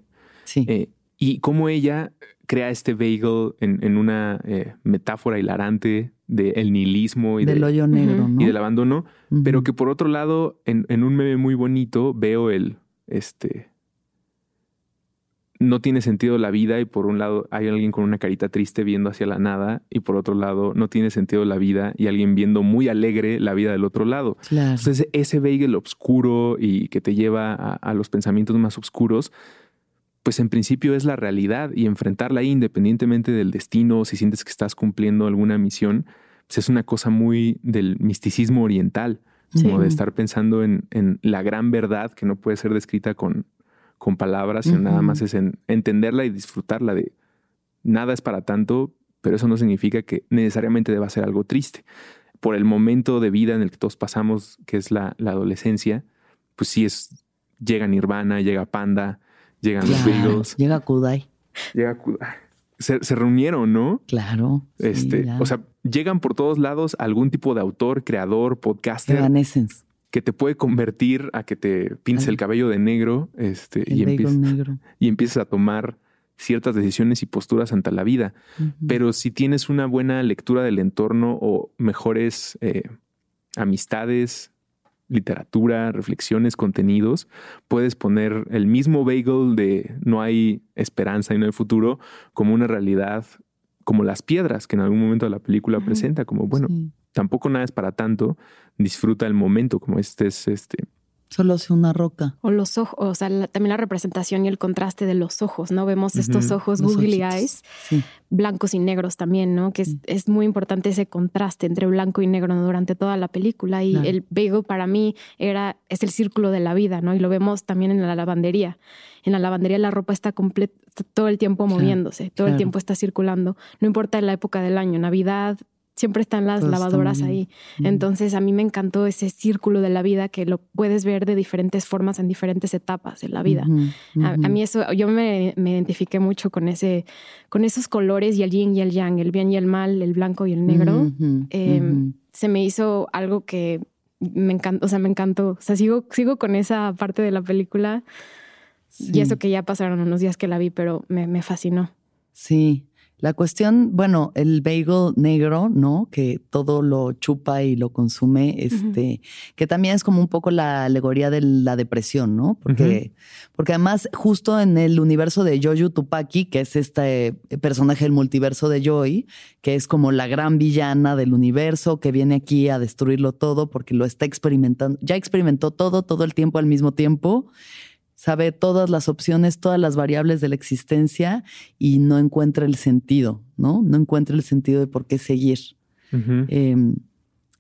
Sí. Eh, y cómo ella crea este bagel en, en una eh, metáfora hilarante del nihilismo y, del de- hoyo negro, Ujú. ¿no? y del abandono, pero que por otro lado, en, en un meme muy bonito, veo el, este, no tiene sentido la vida y por un lado hay alguien con una carita triste viendo hacia la nada y por otro lado no tiene sentido la vida y alguien viendo muy alegre la vida del otro lado. Claro. Entonces ese bagel oscuro y que te lleva a, a los pensamientos más oscuros, pues en principio es la realidad y enfrentarla ahí independientemente del destino, si sientes que estás cumpliendo alguna misión, pues es una cosa muy del misticismo oriental, como de estar pensando en, en la gran verdad que no puede ser descrita con, con palabras, sino nada más es en entenderla y disfrutarla de nada es para tanto, pero eso no significa que necesariamente deba ser algo triste. Por el momento de vida en el que todos pasamos, que es la, la adolescencia, pues sí es, llega Nirvana, llega Panda, llegan los. Beatles, Llega Kudai. llega Ku- se, se reunieron, ¿no? Claro. sí, Este, o sea, llegan por todos lados algún tipo de autor, creador, podcaster Evanescence, que te puede convertir a que te pintes Al- el cabello de negro este, el y, empieces, negro. y empieces a tomar ciertas decisiones y posturas ante la vida. Pero si tienes una buena lectura del entorno o mejores eh, amistades, literatura, reflexiones, contenidos, puedes poner el mismo bagel de no hay esperanza y no hay futuro como una realidad, como las piedras que en algún momento de la película presenta, como bueno, Sí. Tampoco nada es para tanto, disfruta el momento, como este es este. Solo hace una roca. O los ojos, o sea, la- también la representación y el contraste de los ojos, ¿no? Vemos estos ojos los googly ojitos. eyes, Sí. blancos y negros también, ¿no? Que es, Mm. es muy importante ese contraste entre blanco y negro durante toda la película. Y Claro. el bagel para mí era, es el círculo de la vida, ¿no? Y lo vemos también en la lavandería. En la lavandería la ropa está completa, todo el tiempo Claro, moviéndose, todo el tiempo está circulando. No importa la época del año, Navidad, siempre están las lavadoras ahí. Entonces a mí me encantó ese círculo de la vida que lo puedes ver de diferentes formas en diferentes etapas de la vida. A, mí eso, yo me, me identifiqué mucho con ese, con esos colores y el yin y el yang, el bien y el mal, el blanco y el negro. Eh, ujú. Se me hizo algo que me encantó, o sea, me encantó. O sea, sigo, sigo con esa parte de la película y eso que ya pasaron unos días que la vi, pero me, me fascinó. Sí. La cuestión, bueno, el bagel negro, ¿no? Que todo lo chupa y lo consume, este, que también es como un poco la alegoría de la depresión, ¿no? Porque, porque además, justo en el universo de Joyu Tupaki, que es este personaje del multiverso de Joy, que es como la gran villana del universo, que viene aquí a destruirlo todo porque lo está experimentando, ya experimentó todo, todo el tiempo al mismo tiempo sabe todas las opciones, todas las variables de la existencia y no encuentra el sentido, ¿no? No encuentra el sentido de por qué seguir.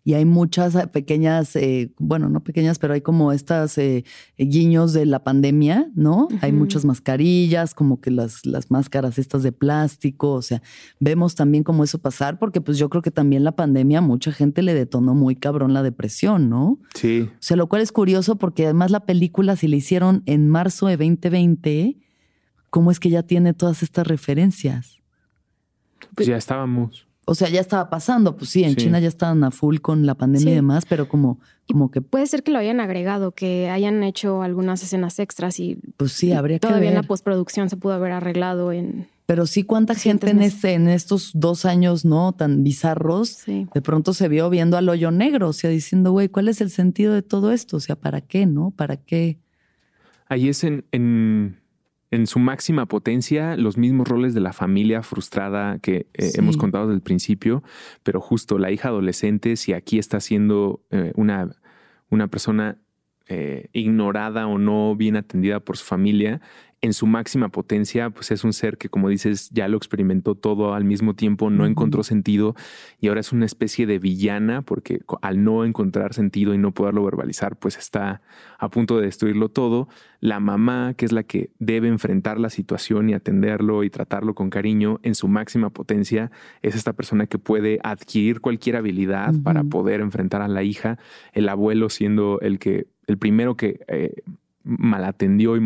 Y hay muchas eh, pequeñas, eh, bueno, no pequeñas, pero hay como estas eh, guiños de la pandemia, ¿no? Hay muchas mascarillas, como que las, las máscaras estas de plástico, o sea, vemos también cómo eso pasar, porque pues yo creo que también la pandemia mucha gente le detonó muy cabrón la depresión, ¿no? Sí. O sea, lo cual es curioso porque además la película, si la hicieron en marzo de 2020, ¿cómo es que ya tiene todas estas referencias? Pues ya estábamos. O sea, ya estaba pasando, pues sí, en China ya estaban a full con la pandemia y demás, pero como, como que... Puede ser que lo hayan agregado, que hayan hecho algunas escenas extras y... Pues sí, habría que Todavía en la postproducción se pudo haber arreglado en... Pero sí, cuánta gente en, este, en estos dos años, ¿no? Tan bizarros, de pronto se vio viendo al hoyo negro, o sea, diciendo, güey, ¿cuál es el sentido de todo esto? O sea, ¿para qué, no? ¿Para qué? Ahí es en, en en su máxima potencia los mismos roles de la familia frustrada que eh, hemos contado desde el principio, pero justo la hija adolescente, si aquí está siendo eh, una, una persona eh, ignorada o no bien atendida por su familia, en su máxima potencia, pues es un ser que, como dices, ya lo experimentó todo al mismo tiempo, no encontró sentido y ahora es una especie de villana porque al no encontrar sentido y no poderlo verbalizar, pues está a punto de destruirlo todo. La mamá, que es la que debe enfrentar la situación y atenderlo y tratarlo con cariño, en su máxima potencia, es esta persona que puede adquirir cualquier habilidad para poder enfrentar a la hija, el abuelo siendo el que el primero que eh, malatendió y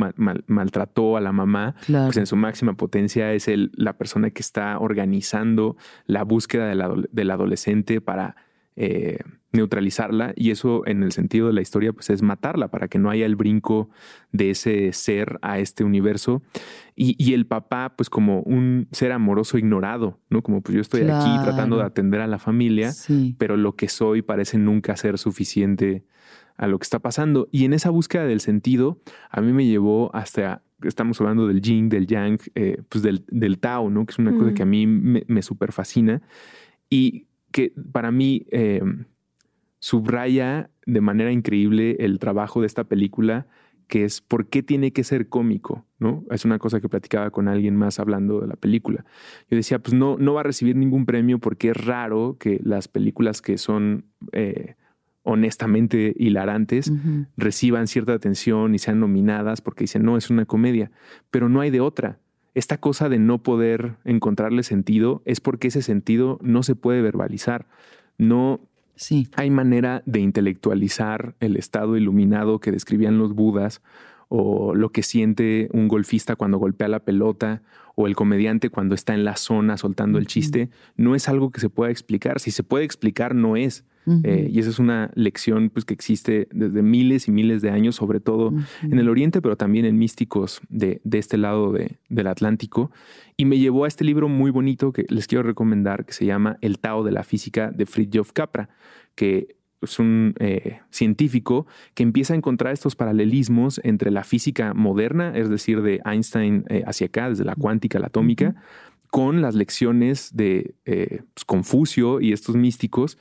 maltrató a la mamá, pues en su máxima potencia es el, la persona que está organizando la búsqueda del adolescente para eh, neutralizarla y eso en el sentido de la historia pues es matarla para que no haya el brinco de ese ser a este universo. Y, el papá pues como un ser amoroso ignorado, ¿no? Como pues yo estoy aquí tratando de atender a la familia, pero lo que soy parece nunca ser suficiente a lo que está pasando. Y en esa búsqueda del sentido, a mí me llevó hasta, estamos hablando del yin, del yang, eh, pues del, del, Tao, ¿no? Que es una cosa que a mí me, me súper fascina y que para mí eh, subraya de manera increíble el trabajo de esta película que es por qué tiene que ser cómico, ¿no? Es una cosa que platicaba con alguien más hablando de la película. Yo decía, pues no, no va a recibir ningún premio porque es raro que las películas que son eh, honestamente hilarantes reciban cierta atención y sean nominadas porque dicen, no, es una comedia, pero no hay de otra. Esta cosa de no poder encontrarle sentido es porque ese sentido no se puede verbalizar. No sí. hay manera de intelectualizar el estado iluminado que describían los budas o lo que siente un golfista cuando golpea la pelota o el comediante cuando está en la zona soltando el chiste, no es algo que se pueda explicar. Si se puede explicar, no es. Eh, y esa es una lección pues, que existe desde miles y miles de años, sobre todo en el Oriente, pero también en místicos de, este lado del Atlántico. Y me llevó a este libro muy bonito que les quiero recomendar, que se llama El Tao de la Física de Fritjof Capra, que es un eh, científico que empieza a encontrar estos paralelismos entre la física moderna, es decir, de Einstein eh, hacia acá, desde la cuántica a la atómica, con las lecciones de pues, Confucio y estos místicos,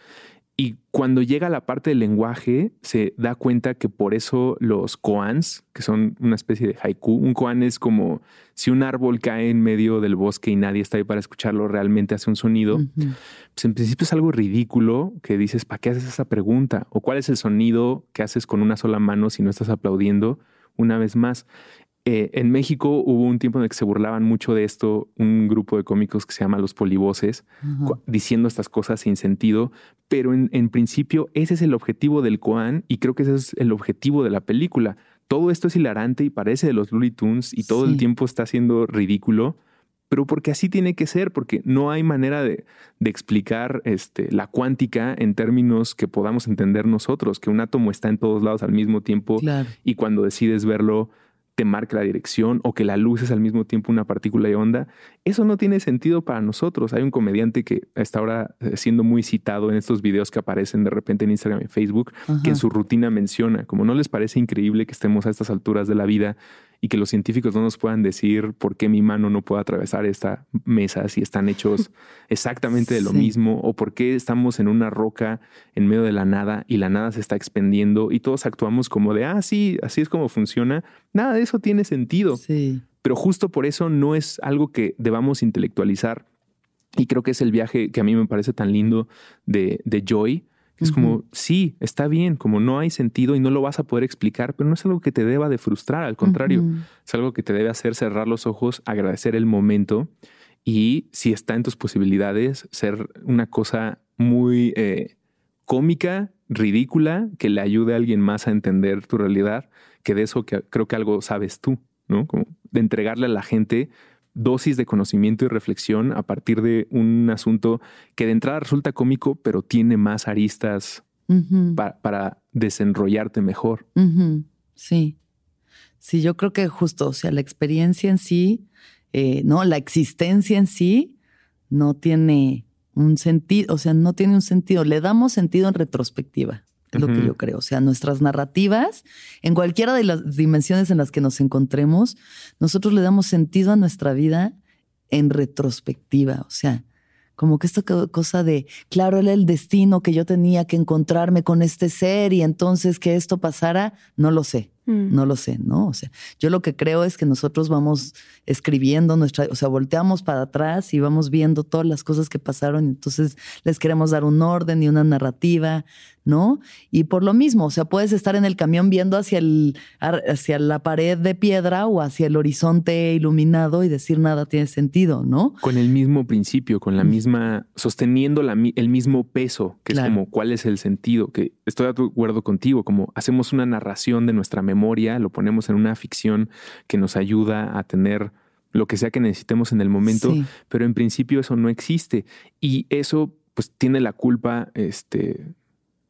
y cuando llega a la parte del lenguaje, se da cuenta que por eso los koans, que son una especie de haiku, un koan es como si un árbol cae en medio del bosque y nadie está ahí para escucharlo, realmente hace un sonido. Pues en principio es algo ridículo que dices, ¿para qué haces esa pregunta? ¿O cuál es el sonido que haces con una sola mano si no estás aplaudiendo? Una vez más, eh, en México hubo un tiempo en el que se burlaban mucho de esto, un grupo de cómicos que se llama Los Polivoces, diciendo estas cosas sin sentido, pero en, principio ese es el objetivo del Koan y creo que ese es el objetivo de la película. Todo esto es hilarante y parece de los Looney Tunes y todo el tiempo está siendo ridículo, pero porque así tiene que ser, porque no hay manera de, explicar este, la cuántica en términos que podamos entender nosotros, que un átomo está en todos lados al mismo tiempo y cuando decides verlo te marque la dirección o que la luz es al mismo tiempo una partícula de onda. Eso no tiene sentido para nosotros. Hay un comediante que está ahora eh, siendo muy citado en estos videos que aparecen de repente en Instagram y Facebook, que en su rutina menciona, como no les parece increíble que estemos a estas alturas de la vida y que los científicos no nos puedan decir por qué mi mano no puede atravesar esta mesa si están hechos exactamente de lo mismo o por qué estamos en una roca en medio de la nada y la nada se está expendiendo y todos actuamos como de, ah, sí, así es como funciona. Nada de eso tiene sentido. Sí. Pero justo por eso no es algo que debamos intelectualizar. Y creo que es el viaje que a mí me parece tan lindo de, de Joy, es como, sí, está bien, como no hay sentido y no lo vas a poder explicar, pero no es algo que te deba de frustrar, al contrario, es algo que te debe hacer cerrar los ojos, agradecer el momento y si está en tus posibilidades, ser una cosa muy eh, cómica, ridícula, que le ayude a alguien más a entender tu realidad, que de eso que creo que algo sabes tú, ¿no? Como de entregarle a la gente dosis de conocimiento y reflexión a partir de un asunto que de entrada resulta cómico, pero tiene más aristas para desenrollarte mejor. Sí. Sí, yo creo que justo, o sea, la experiencia en sí, eh, no, la existencia en sí no tiene un sentido, o sea, no tiene un sentido. Le damos sentido en retrospectiva. Es lo que yo creo. O sea, nuestras narrativas, en cualquiera de las dimensiones en las que nos encontremos, nosotros le damos sentido a nuestra vida en retrospectiva. O sea, como que esta cosa de, claro, era el destino que yo tenía que encontrarme con este ser y entonces que esto pasara, no lo sé. Mm. No lo sé, ¿no? O sea, yo lo que creo es que nosotros vamos escribiendo nuestra, o sea, volteamos para atrás y vamos viendo todas las cosas que pasaron, y entonces les queremos dar un orden y una narrativa, ¿no? Y por lo mismo, o sea, puedes estar en el camión viendo hacia, el, hacia la pared de piedra o hacia el horizonte iluminado y decir nada tiene sentido, ¿no? Con el mismo principio, con la misma, sosteniendo la, el mismo peso, que es como cuál es el sentido, que estoy de acuerdo contigo, como hacemos una narración de nuestra memoria, lo ponemos en una ficción que nos ayuda a tener lo que sea que necesitemos en el momento, pero en principio eso no existe. Y eso pues tiene la culpa este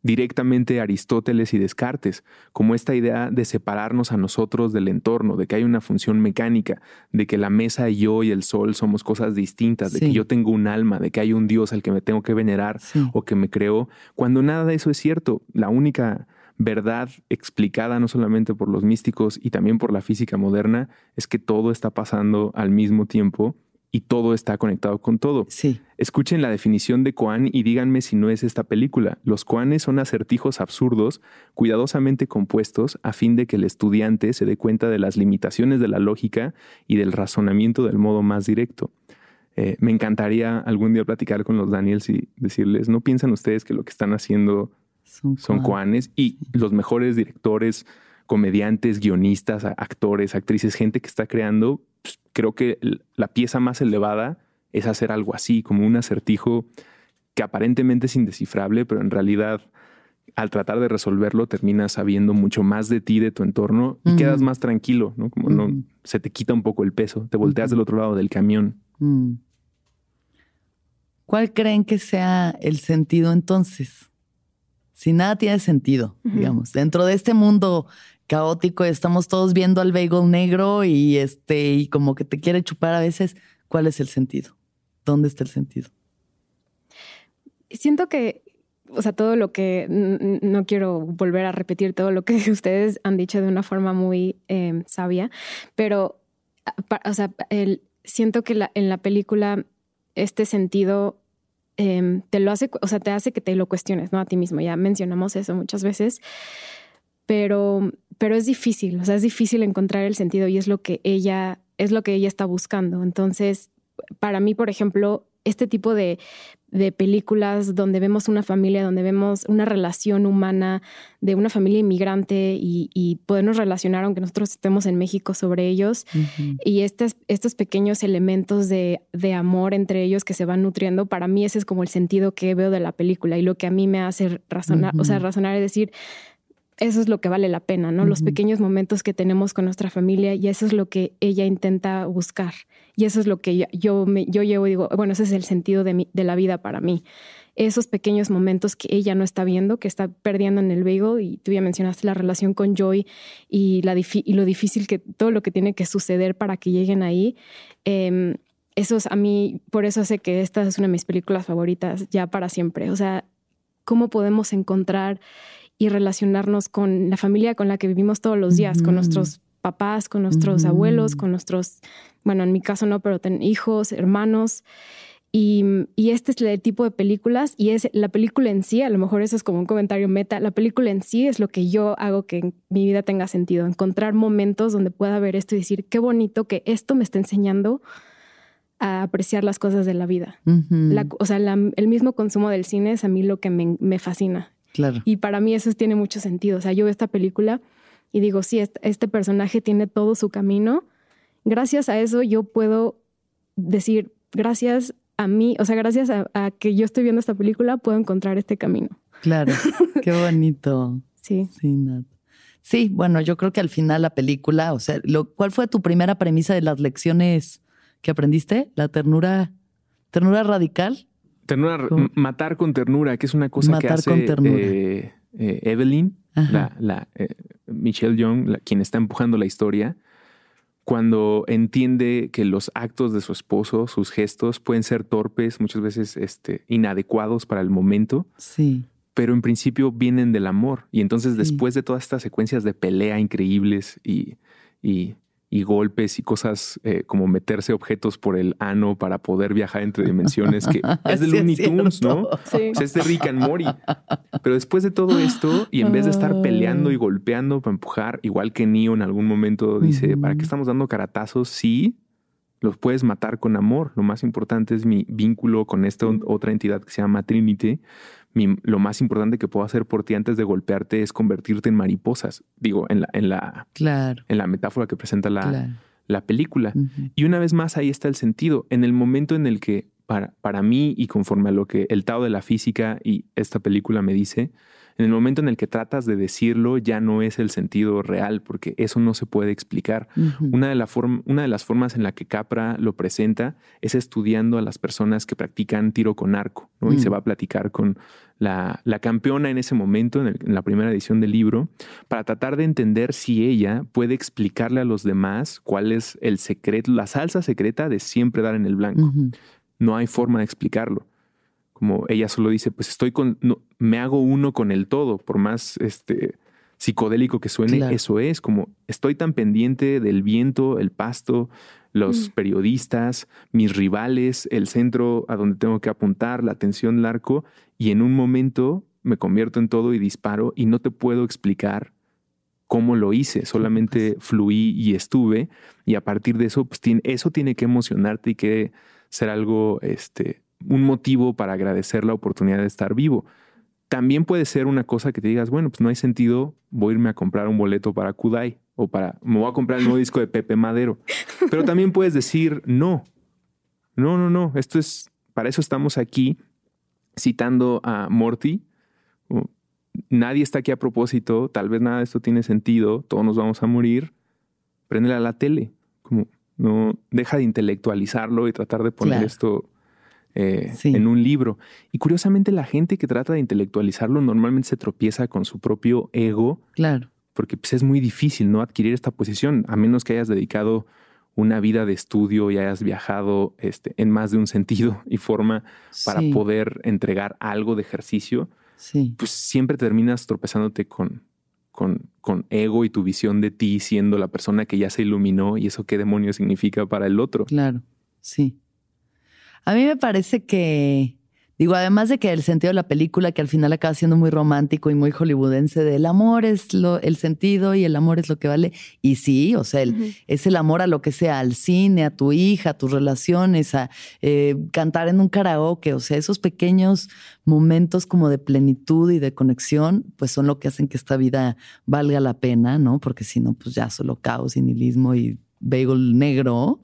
directamente Aristóteles y Descartes, como esta idea de separarnos a nosotros del entorno, de que hay una función mecánica, de que la mesa y yo y el sol somos cosas distintas, de que yo tengo un alma, de que hay un Dios al que me tengo que venerar o que me creó, cuando nada de eso es cierto. La única verdad explicada no solamente por los místicos y también por la física moderna es que todo está pasando al mismo tiempo y todo está conectado con todo. Sí. Escuchen la definición de koan y díganme si no es esta película. Los koanes son acertijos absurdos, cuidadosamente compuestos, a fin de que el estudiante se dé cuenta de las limitaciones de la lógica y del razonamiento del modo más directo. Eh, me encantaría algún día platicar con los Daniels y decirles, ¿no piensan ustedes que lo que están haciendo son, koanes? Y los mejores directores, comediantes, guionistas, actores, actrices, gente que está creando pues, creo que la pieza más elevada es hacer algo así, como un acertijo que aparentemente es indescifrable, pero en realidad al tratar de resolverlo terminas sabiendo mucho más de ti, de tu entorno y quedas más tranquilo, ¿no? Como no se te quita un poco el peso, te volteas del otro lado del camión. Mm. ¿Cuál creen que sea el sentido entonces? Si nada tiene sentido, digamos, dentro de este mundo caótico estamos todos viendo al bagel negro y este y como que te quiere chupar a veces, ¿cuál es el sentido? ¿Dónde está el sentido? Siento que, o sea, todo lo que, no quiero volver a repetir todo lo que ustedes han dicho de una forma muy em, sabia, pero, o sea, el, siento que en la película este sentido em, te lo hace, o sea, te hace que te lo cuestiones, ¿no? A ti mismo. Ya mencionamos eso muchas veces, pero pero es difícil, o sea, es difícil encontrar el sentido y es lo que ella, es lo que ella está buscando. Entonces, para mí, por ejemplo, este tipo de, películas donde vemos una familia, donde vemos una relación humana de una familia inmigrante y, y podernos relacionar, aunque nosotros estemos en México, sobre ellos, y estos, estos pequeños elementos de, amor entre ellos que se van nutriendo, para mí ese es como el sentido que veo de la película y lo que a mí me hace razonar, o sea, razonar es decir, eso es lo que vale la pena, ¿no? Los pequeños momentos que tenemos con nuestra familia y eso es lo que ella intenta buscar. Y eso es lo que yo, me, yo llevo y digo, bueno, ese es el sentido de, mi, de la vida para mí. esos pequeños momentos que ella no está viendo, que está perdiendo en el bagel. Y tú ya mencionaste la relación con Joy y, la y lo difícil que todo lo que tiene que suceder para que lleguen ahí. Eh, eso es a mí, por eso sé que esta es una de mis películas favoritas ya para siempre. O sea, cómo podemos encontrar y relacionarnos con la familia con la que vivimos todos los días, con nuestros papás, con nuestros abuelos, con nuestros, bueno, en mi caso no, pero ten hijos, hermanos. Y, y, este es el tipo de películas y es la película en sí, a lo mejor eso es como un comentario meta, la película en sí es lo que yo hago que mi vida tenga sentido, encontrar momentos donde pueda ver esto y decir, qué bonito que esto me está enseñando a apreciar las cosas de la vida. o sea, el mismo consumo del cine es a mí lo que me, fascina. Claro. Y para mí eso tiene mucho sentido. O sea, yo veo esta película y digo, sí, este, personaje tiene todo su camino. Gracias a eso yo puedo decir, gracias a mí, o sea, gracias a, que yo estoy viendo esta película, puedo encontrar este camino. Claro, qué bonito. sí. Sí, Sí, bueno, yo creo que al final la película, o sea, lo, ¿cuál fue tu primera premisa de las lecciones ¿Qué aprendiste? La ternura, ternura radical. Ternura, matar con ternura, que es una cosa que hace eh, eh, Evelyn, la, eh, Michelle Young, quien está empujando la historia, cuando entiende que los actos de su esposo, sus gestos, pueden ser torpes, muchas veces este, inadecuados para el momento. Sí. Pero en principio vienen del amor. Y entonces, después de todas estas secuencias de pelea increíbles y, y y golpes y cosas eh, como meterse objetos por el ano para poder viajar entre dimensiones, que es de Looney Tunes, ¿no? Sí. es de Rick and Morty. Pero después de todo esto, y en vez de estar peleando y golpeando para empujar, igual que Neo en algún momento dice, ¿para qué estamos dando caratazos? Sí, los puedes matar con amor. Lo más importante es mi vínculo con esta otra entidad que se llama Trinity lo más importante que puedo hacer por ti antes de golpearte es convertirte en mariposas. Digo, en la, en la, en la metáfora que presenta la, la película. Y una vez más, ahí está el sentido. En el momento en el que, para, para mí y conforme a lo que el Tao de la física y esta película me dice, en el momento en el que tratas de decirlo ya no es el sentido real, porque eso no se puede explicar. una, de la una, de las formas en la que Capra lo presenta es estudiando a las personas que practican tiro con arco, y se mm. va a platicar con la, campeona en ese momento, en, la primera edición del libro, para tratar de entender si ella puede explicarle a los demás cuál es el secreto, la salsa secreta de siempre dar en el blanco. No hay forma de explicarlo como ella solo dice, pues estoy con, me hago uno con el todo, por más este, psicodélico que suene, eso es, como estoy tan pendiente del viento, el pasto, los mm. periodistas, mis rivales, el centro a donde tengo que apuntar, la atención del arco, y en un momento me convierto en todo y disparo y no te puedo explicar cómo lo hice, solamente fluí y estuve, y a partir de eso, pues eso tiene que emocionarte y que ser algo este, un motivo para agradecer la oportunidad de estar vivo. También puede ser una cosa que te digas, bueno, pues no hay sentido, voy a irme a comprar un boleto para Kudai o para, me voy a comprar el nuevo disco de Pepe Madero. Pero también puedes decir, no, no, no, no, esto es, para eso estamos aquí citando a Morty. Nadie está aquí a propósito, tal vez nada de esto tiene sentido, todos nos vamos a morir. Préndele a la tele, como no deja de intelectualizarlo y tratar de poner esto eh, en un libro. Y curiosamente la gente que trata de intelectualizarlo normalmente se tropieza con su propio ego. Claro. Porque pues, es muy difícil no adquirir esta posición, a menos que hayas dedicado una vida de estudio y hayas viajado este, en más de un sentido y forma para poder entregar algo de ejercicio. Sí. Pues siempre terminas tropezándote con, con, con, ego y tu visión de ti siendo la persona que ya se iluminó y eso qué demonio significa para el otro. Claro, sí. A mí me parece que, digo, además de que el sentido de la película, que al final acaba siendo muy romántico y muy hollywoodense, del amor es lo, el sentido y el amor es lo que vale. Y sí, o sea, es el amor a lo que sea, al cine, a tu hija, a tus relaciones, a eh, cantar en un karaoke, o sea, esos pequeños momentos como de plenitud y de conexión, pues son lo que hacen que esta vida valga la pena, ¿no? Porque si no, pues ya solo caos y nihilismo y bagel negro.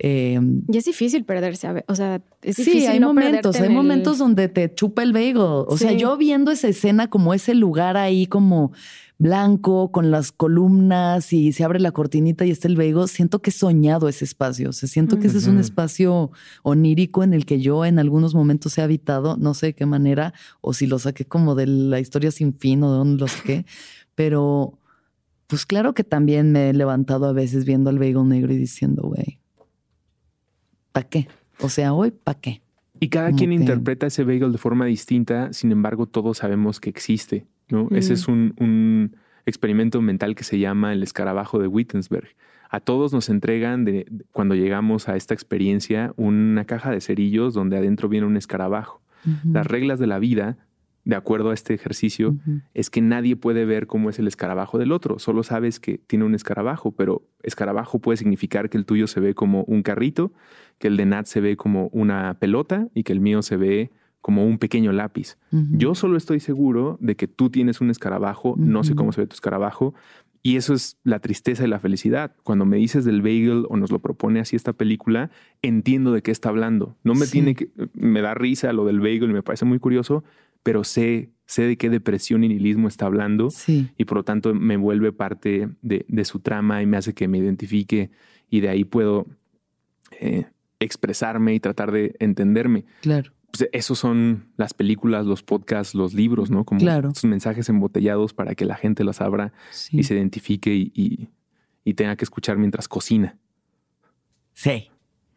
Eh, y es difícil perderse, a ver, o sea, es sí, difícil hay no momentos, hay el- momentos donde te chupa el bagel. O sea, Sí. yo viendo esa escena como ese lugar ahí como blanco con las columnas y se abre la cortinita y está el bagel, siento que he soñado ese espacio. O sea, siento que ese es un espacio onírico en el que yo en algunos momentos he habitado, no sé de qué manera, o si lo saqué como de la historia sin fin o de dónde lo saqué, pero pues claro que también me he levantado a veces viendo al bagel negro y diciendo, güey, ¿para qué? O sea, hoy, ¿para qué? Y cada quien que- interpreta ese bagel de forma distinta, sin embargo, todos sabemos que existe, ¿no? Mm. Ese es un, un experimento mental que se llama el escarabajo de Wittensberg. A todos nos entregan, de, cuando llegamos a esta experiencia, una caja de cerillos donde adentro viene un escarabajo. Las reglas de la vida, de acuerdo a este ejercicio, es que nadie puede ver cómo es el escarabajo del otro. Solo sabes que tiene un escarabajo, pero escarabajo puede significar que el tuyo se ve como un carrito, que el de Nat se ve como una pelota y que el mío se ve como un pequeño lápiz. Yo solo estoy seguro de que tú tienes un escarabajo, no sé cómo se ve tu escarabajo. Y eso es la tristeza y la felicidad. Cuando me dices del bagel o nos lo propone así esta película, entiendo de qué está hablando. No me Sí. tiene que, me da risa lo del bagel y me parece muy curioso, pero sé, sé de qué depresión y nihilismo está hablando Sí. y por lo tanto me vuelve parte de, de su trama y me hace que me identifique y de ahí puedo eh, expresarme y tratar de entenderme. Claro. Pues esos son las películas, los podcasts, los libros, ¿no? Como Claro. estos mensajes embotellados para que la gente los abra Sí. y se identifique y, y- y tenga que escuchar mientras cocina. Sí.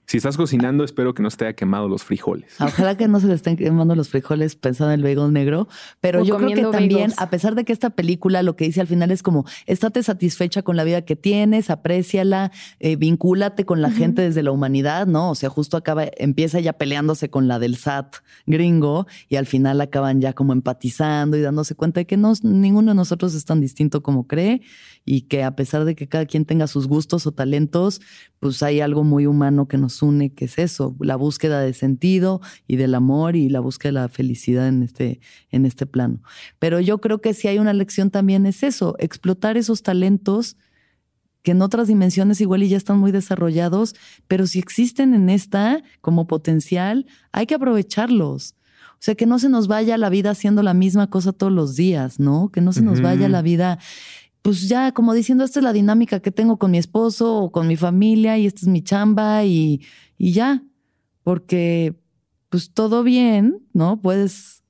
Si estás cocinando, espero que no se te haya quemado los frijoles. Ojalá que no se le estén quemando los frijoles pensando en el bagel negro, pero O yo creo que también, bagels. a pesar de que esta película lo que dice al final es como, estate satisfecha con la vida que tienes, apréciala, eh, vincúlate con la gente desde la humanidad, ¿no? O sea, justo acaba, empieza ya peleándose con la del SAT gringo y al final acaban ya como empatizando y dándose cuenta de que no, ninguno de nosotros es tan distinto como cree y que a pesar de que cada quien tenga sus gustos o talentos, pues hay algo muy humano que nos une, que es eso, la búsqueda de sentido y del amor y la búsqueda de la felicidad en este, en este plano. Pero yo creo que si hay una lección también es eso, explotar esos talentos que en otras dimensiones igual y ya están muy desarrollados, pero si existen en esta como potencial, hay que aprovecharlos. O sea, que no se nos vaya la vida haciendo la misma cosa todos los días, ¿no? Que no se nos vaya la vida pues ya como diciendo, esta es la dinámica que tengo con mi esposo o con mi familia y esta es mi chamba y, y ya, porque pues todo bien, ¿no? Puedes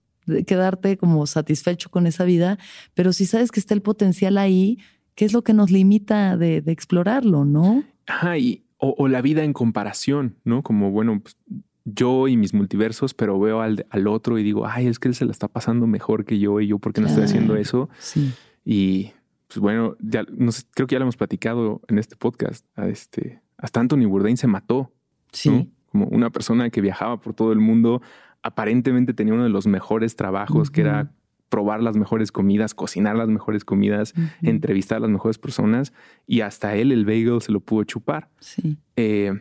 quedarte como satisfecho con esa vida, pero si sabes que está el potencial ahí, ¿qué es lo que nos limita de, de explorarlo, no? Ajá, y, o, o la vida en comparación, ¿no? Como, bueno, pues, yo y mis multiversos, pero veo al, al otro y digo, ay, es que él se la está pasando mejor que yo y yo, ¿por qué no estoy haciendo eso? Sí. Y pues bueno, ya, no sé, creo que ya lo hemos platicado en este podcast. A este, hasta Anthony Bourdain se mató, Sí. ¿no? Como una persona que viajaba por todo el mundo, aparentemente tenía uno de los mejores trabajos, que era probar las mejores comidas, cocinar las mejores comidas, entrevistar a las mejores personas, y hasta él el bagel se lo pudo chupar. Sí. Eh,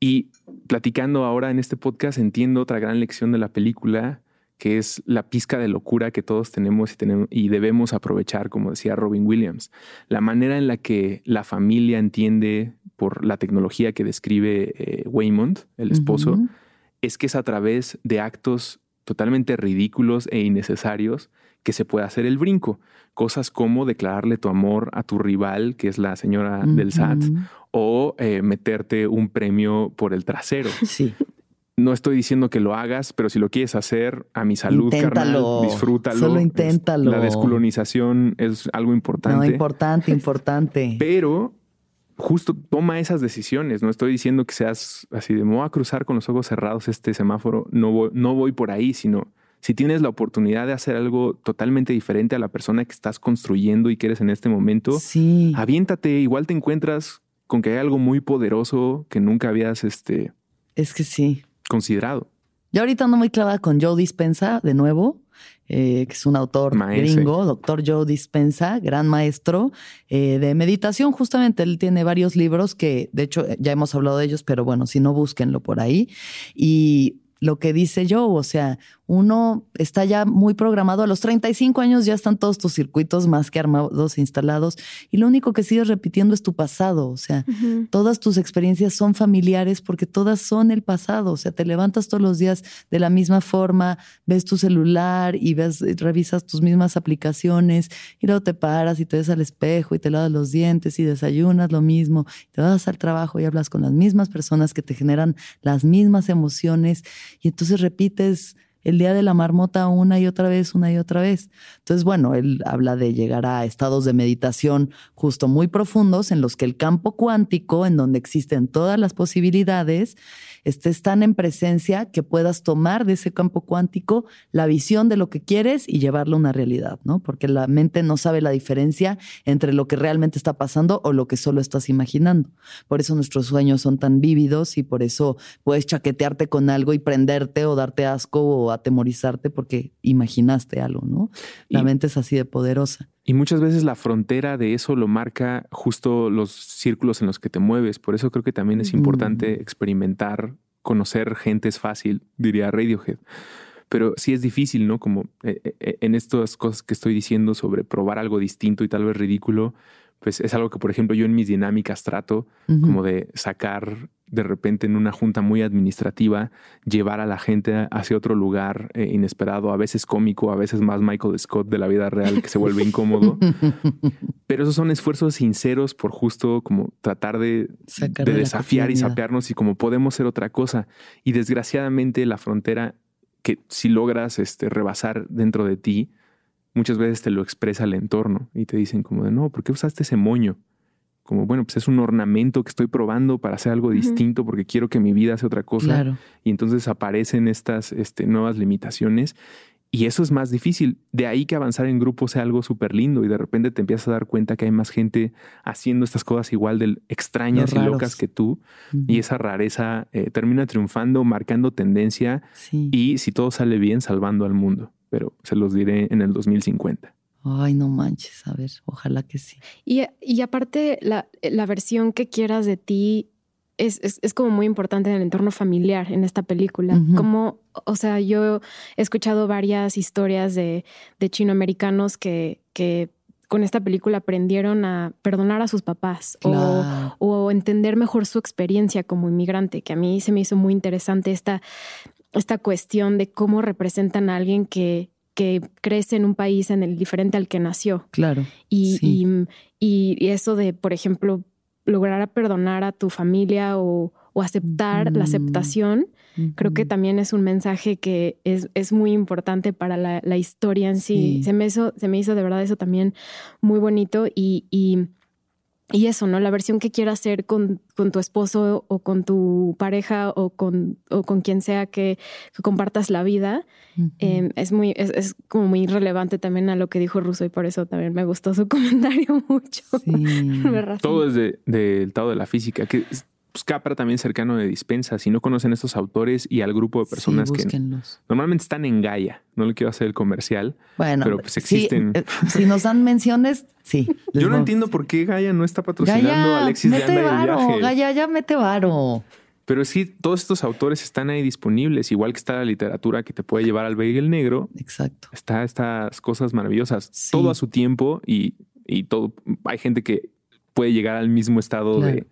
y platicando ahora en este podcast, entiendo otra gran lección de la película, que es la pizca de locura que todos tenemos y, tenemos y debemos aprovechar, como decía Robin Williams. La manera en la que la familia entiende por la tecnología que describe eh, Waymond, el esposo, es que es a través de actos totalmente ridículos e innecesarios que se puede hacer el brinco. Cosas como declararle tu amor a tu rival, que es la señora del SAT, o eh, meterte un premio por el trasero. Sí. No estoy diciendo que lo hagas, pero si lo quieres hacer a mi salud, Inténtalo. carnal, disfrútalo. Solo inténtalo. La descolonización es algo No, importante. importante, importante. pero justo toma esas decisiones. No estoy diciendo que seas así de me voy a cruzar con los ojos cerrados este semáforo. No voy, no voy por ahí, sino si tienes la oportunidad de hacer algo totalmente diferente a la persona que estás construyendo y que eres en este momento, Sí. aviéntate. Igual te encuentras con que hay algo muy poderoso que nunca habías este, Es que sí. Considerado. Yo ahorita ando muy clavada con Joe Dispensa de nuevo, eh, que es un autor Maese. gringo, doctor Joe Dispensa, gran maestro eh, de meditación. Justamente él tiene varios libros que, de hecho, ya hemos hablado de ellos, pero bueno, si no, búsquenlo por ahí. Y lo que dice yo, o sea, uno está ya muy programado. A los 35 años ya están todos tus circuitos más que armados e instalados y lo único que sigues repitiendo es tu pasado. O sea, todas tus experiencias son familiares porque todas son el pasado. O sea, te levantas todos los días de la misma forma, ves tu celular y ves, revisas tus mismas aplicaciones y luego te paras y te ves al espejo y te lavas los dientes y desayunas lo mismo. Te vas al trabajo y hablas con las mismas personas que te generan las mismas emociones y entonces repites el día de la marmota una y otra vez, una y otra vez. Entonces, bueno, él habla de llegar a estados de meditación justo muy profundos en los que el campo cuántico, en donde existen todas las posibilidades, estés tan en presencia que puedas tomar de ese campo cuántico la visión de lo que quieres y llevarlo a una realidad, ¿no? Porque la mente no sabe la diferencia entre lo que realmente está pasando o lo que solo estás imaginando. Por eso nuestros sueños son tan vívidos y por eso puedes chaquetearte con algo y prenderte o darte asco o atemorizarte porque imaginaste algo, ¿no? La mente es así de poderosa. Y muchas veces la frontera de eso lo marca justo los círculos en los que te mueves. Por eso creo que también es importante experimentar, conocer gente es fácil, diría Radiohead. Pero sí es difícil, ¿no? Como eh, eh, en estas cosas que estoy diciendo sobre probar algo distinto y tal vez ridículo, pues es algo que, por ejemplo, yo en mis dinámicas trato como de sacar de repente en una junta muy administrativa, llevar a la gente hacia otro lugar eh, inesperado, a veces cómico, a veces más Michael Scott de la vida real que se vuelve incómodo. Pero esos son esfuerzos sinceros por justo como tratar de, de desafiar y sapearnos y como podemos ser otra cosa. Y desgraciadamente la frontera que si logras este, rebasar dentro de ti, muchas veces te lo expresa el entorno y te dicen como de, no, ¿por qué usaste ese moño? Como, bueno, pues es un ornamento que estoy probando para hacer algo distinto porque quiero que mi vida sea otra cosa. Y entonces aparecen estas este, nuevas limitaciones y eso es más difícil. De ahí que avanzar en grupo sea algo súper lindo y de repente te empiezas a dar cuenta que hay más gente haciendo estas cosas igual de extrañas y locas que tú. Y esa rareza eh, termina triunfando, marcando tendencia y si todo sale bien, salvando al mundo pero se los diré en el 2050. Ay, no manches, a ver, ojalá que sí. Y, y aparte, la, la, versión que quieras de ti es, es, es, como muy importante en el entorno familiar en esta película. Como, o sea, yo he escuchado varias historias de, de chinoamericanos que, que con esta película aprendieron a perdonar a sus papás o, o, entender mejor su experiencia como inmigrante, que a mí se me hizo muy interesante esta, esta cuestión de cómo representan a alguien que, que crece en un país en el diferente al que nació. Claro. Y, y, eso de, por ejemplo, lograr perdonar a tu familia o, aceptar la aceptación, creo que también es un mensaje que es, es muy importante para la, la historia en sí. Se, me hizo, se me hizo de verdad eso también muy bonito y, y y eso, ¿no? La versión que quieras hacer con, con, tu esposo o con tu pareja o con, o con quien sea que, compartas la vida, em, es muy, es, como muy relevante también a lo que dijo Russo y por eso también me gustó su comentario mucho. Todo es del de, de la física, que pues, Capra también cercano de Dispensa. Si no conocen estos autores y al grupo de personas que normalmente están en Gaia, no le quiero hacer el comercial, bueno, pero pues existen. Eh, si nos dan menciones, sí. Yo no entiendo por qué Gaia no está patrocinando a Alexis mete de Anda varo, Gaia ya mete varo. Pero sí, todos estos autores están ahí disponibles, igual que está la literatura que te puede llevar al el negro. Exacto. Está estas cosas maravillosas, todo a su tiempo y, y, todo. Hay gente que puede llegar al mismo estado de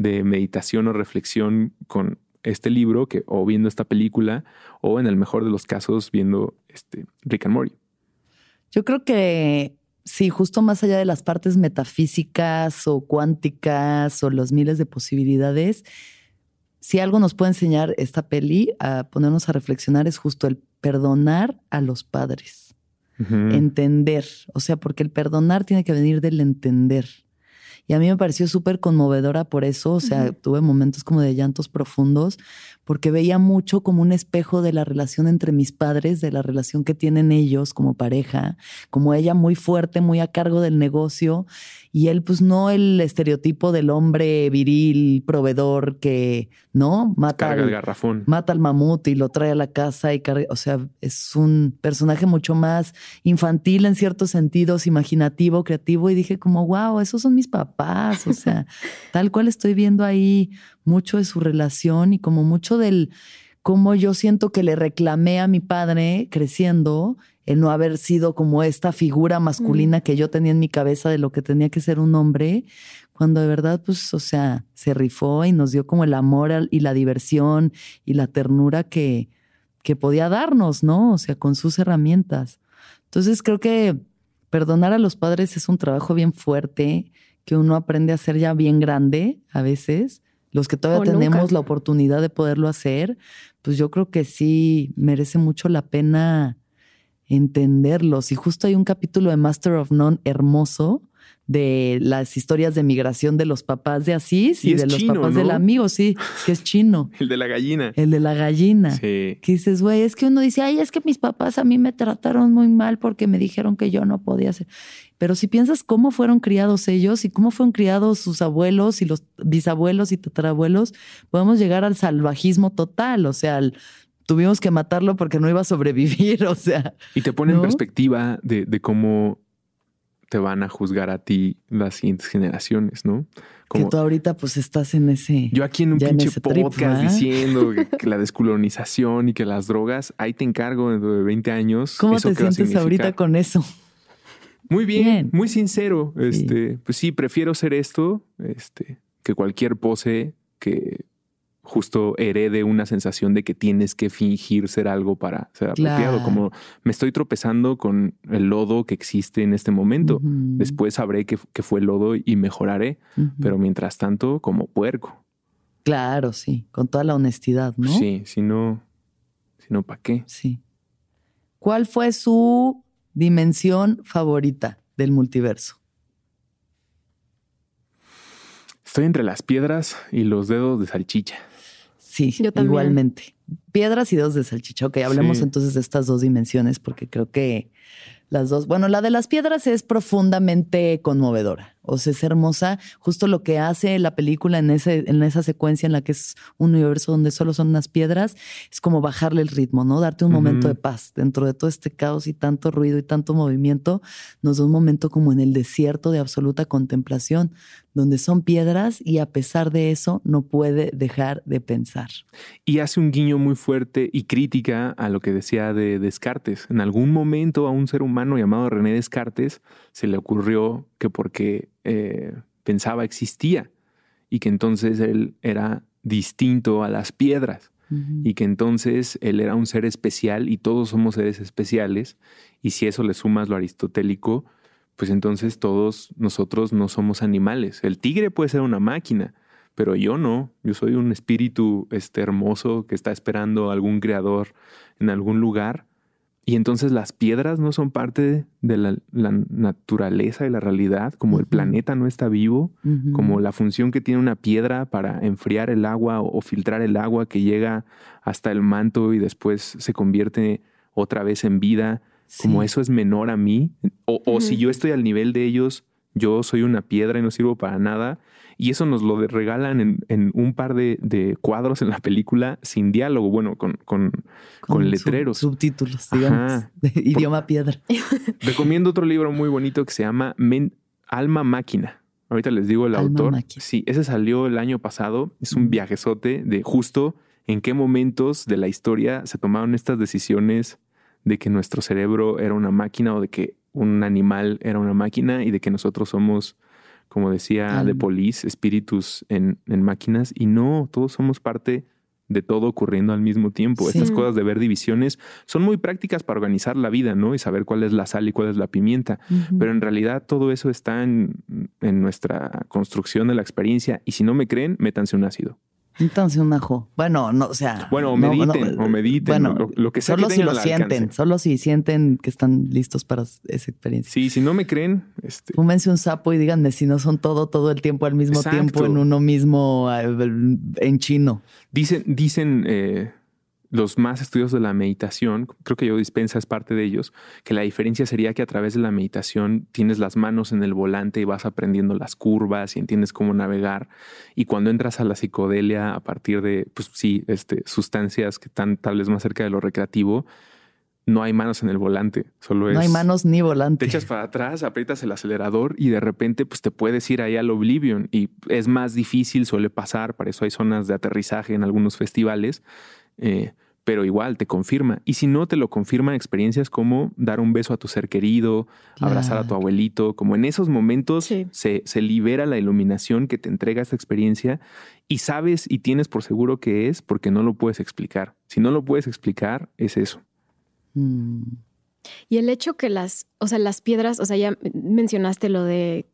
de meditación o reflexión con este libro que, o viendo esta película o en el mejor de los casos viendo este Rick and Morty. Yo creo que sí, justo más allá de las partes metafísicas o cuánticas o los miles de posibilidades, si algo nos puede enseñar esta peli a ponernos a reflexionar es justo el perdonar a los padres. Entender, o sea, porque el perdonar tiene que venir del entender. Y a mí me pareció súper conmovedora por eso, o sea, tuve momentos como de llantos profundos, porque veía mucho como un espejo de la relación entre mis padres, de la relación que tienen ellos como pareja, como ella muy fuerte, muy a cargo del negocio, y él pues no el estereotipo del hombre viril, proveedor que, ¿no? Mata al, garrafón. Mata al mamut y lo trae a la casa y carga, o sea, es un personaje mucho más infantil en ciertos sentidos, imaginativo, creativo, y dije como, wow, esos son mis papás, o sea, tal cual estoy viendo ahí mucho de su relación y como mucho del cómo yo siento que le reclamé a mi padre creciendo el no haber sido como esta figura masculina que yo tenía en mi cabeza de lo que tenía que ser un hombre, cuando de verdad, pues, o sea, se rifó y nos dio como el amor y la diversión y la ternura que, que podía darnos, ¿no? O sea, con sus herramientas. Entonces creo que perdonar a los padres es un trabajo bien fuerte que uno aprende a hacer ya bien grande a veces. Los que todavía tenemos la oportunidad de poderlo hacer, pues yo creo que sí merece mucho la pena entenderlos. Y justo hay un capítulo de Master of None hermoso de las historias de migración de los papás de Asís y, de los papás del amigo, sí, que es chino. El de la gallina. El de la gallina. Sí. Que dices, güey, es que uno dice, ay, es que mis papás a mí me trataron muy mal porque me dijeron que yo no podía hacer. Pero si piensas cómo fueron criados ellos y cómo fueron criados sus abuelos y los bisabuelos y tatarabuelos, podemos llegar al salvajismo total, o sea, tuvimos que matarlo porque no iba a sobrevivir, o sea. Y te pone en perspectiva de, de cómo te van a juzgar a ti las siguientes generaciones, ¿no? Como, que tú ahorita pues estás en ese... Yo aquí en un pinche podcast diciendo que, la descolonización y que las drogas, ahí te encargo dentro de 20 años. ¿Cómo te sientes ahorita con eso? Muy bien, muy sincero. Este, pues sí, prefiero ser esto, este, que cualquier pose que justo herede una sensación de que tienes que fingir ser algo para ser apropiado. Como me estoy tropezando con el lodo que existe en este momento. Después sabré que, fue el lodo y mejoraré. Pero mientras tanto, como puerco. Claro, sí. Con toda la honestidad, ¿no? Sí, si no, si no, ¿para qué? Sí. ¿Cuál fue su dimensión favorita del multiverso? Estoy entre las piedras y los dedos de salchicha. Sí, igualmente. Piedras y dos de salchicha. Ok, hablemos entonces de estas dos dimensiones porque creo que las dos. Bueno, la de las piedras es profundamente conmovedora. O sea, es hermosa. Justo lo que hace la película en, ese, en esa secuencia en la que es un universo donde solo son unas piedras, es como bajarle el ritmo, ¿no? Darte un momento de paz dentro de todo este caos y tanto ruido y tanto movimiento. Nos da un momento como en el desierto de absoluta contemplación, donde son piedras y a pesar de eso no puede dejar de pensar. Y hace un guiño muy fuerte y crítica a lo que decía de Descartes. En algún momento a un ser humano llamado René Descartes se le ocurrió que porque eh, pensaba existía y que entonces él era distinto a las piedras y que entonces él era un ser especial y todos somos seres especiales y si eso le sumas lo aristotélico, pues entonces todos nosotros no somos animales. El tigre puede ser una máquina, pero yo no, yo soy un espíritu este, hermoso que está esperando a algún creador en algún lugar y entonces las piedras no son parte de la, naturaleza y la realidad, como el planeta no está vivo, como la función que tiene una piedra para enfriar el agua o, filtrar el agua que llega hasta el manto y después se convierte otra vez en vida, como eso es menor a mí, o si yo estoy al nivel de ellos, yo soy una piedra y no sirvo para nada. Y eso nos lo regalan en, un par de, cuadros en la película sin diálogo, bueno, con, con, letreros. subtítulos, digamos, de idioma piedra. Recomiendo otro libro muy bonito que se llama Alma Máquina. Ahorita les digo el autor. Sí, ese salió el año pasado. Es un viajezote de justo en qué momentos de la historia se tomaron estas decisiones de que nuestro cerebro era una máquina o de que un animal era una máquina y de que nosotros somos como decía de Police, espíritus en, máquinas. Y no, todos somos parte de todo ocurriendo al mismo tiempo. Estas cosas de ver divisiones son muy prácticas para organizar la vida, ¿no? Y saber cuál es la sal y cuál es la pimienta. Pero en realidad todo eso está en, en, nuestra construcción de la experiencia. Y si no me creen, métanse un ácido. Entonces un ajo. Bueno, no, o sea. Bueno, o mediten, o mediten. Bueno, lo, que sea solo si lo sienten, solo si sienten que están listos para esa experiencia. Sí, si no me creen, este. Fúmense un sapo y díganme si no son todo, todo el tiempo al mismo tiempo en uno mismo eh, en chino. Dicen, dicen eh, los más estudios de la meditación, creo que yo dispensa es parte de ellos, que la diferencia sería que a través de la meditación tienes las manos en el volante y vas aprendiendo las curvas y entiendes cómo navegar. Y cuando entras a la psicodelia a partir de, pues sí, este, sustancias que están tal vez más cerca de lo recreativo, no hay manos en el volante, solo es... No hay manos ni volante. Te echas para atrás, aprietas el acelerador y de repente pues te puedes ir ahí al Oblivion y es más difícil, suele pasar, para eso hay zonas de aterrizaje en algunos festivales Eh, pero igual te confirma. Y si no, te lo confirma experiencias como dar un beso a tu ser querido, abrazar a tu abuelito, como en esos momentos se, se, libera la iluminación que te entrega esta experiencia y sabes y tienes por seguro que es porque no lo puedes explicar. Si no lo puedes explicar, es eso. Mm. Y el hecho que las, o sea, las piedras, o sea, ya mencionaste lo de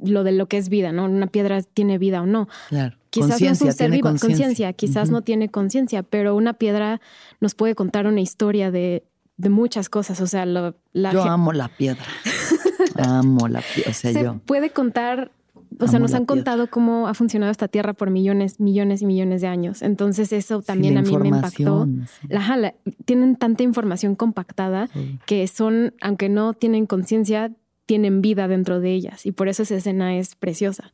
lo de lo que es vida, ¿no? Una piedra tiene vida o no. Claro. Quizás no es un ser vivo, conciencia, quizás no tiene conciencia, pero una piedra nos puede contar una historia de, de muchas cosas. O sea, lo, la yo amo la piedra. amo la piedra. O sea, Se yo. puede contar o sea, nos han contado cómo ha funcionado esta tierra por millones, millones y millones de años. Entonces eso también a mí me impactó. tienen tanta información compactada que son, aunque no tienen conciencia, tienen vida dentro de ellas. Y por eso esa escena es preciosa.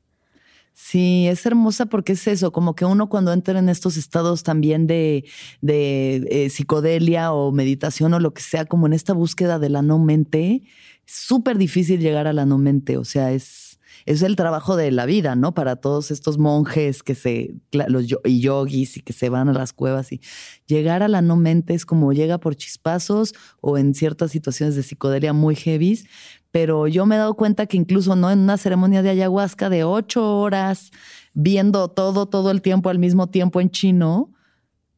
Sí, es hermosa porque es eso, como que uno cuando entra en estos estados también de, eh, psicodelia o meditación o lo que sea, como en esta búsqueda de la no mente, súper difícil llegar a la no mente. O sea, es es el trabajo de la vida, ¿no? Para todos estos monjes que se, los y yogis y que se van a las cuevas y llegar a la no mente es como llega por chispazos o en ciertas situaciones de psicodelia muy heavy, pero yo me he dado cuenta que incluso no en una ceremonia de ayahuasca de ocho horas, viendo todo, todo el tiempo al mismo tiempo en chino,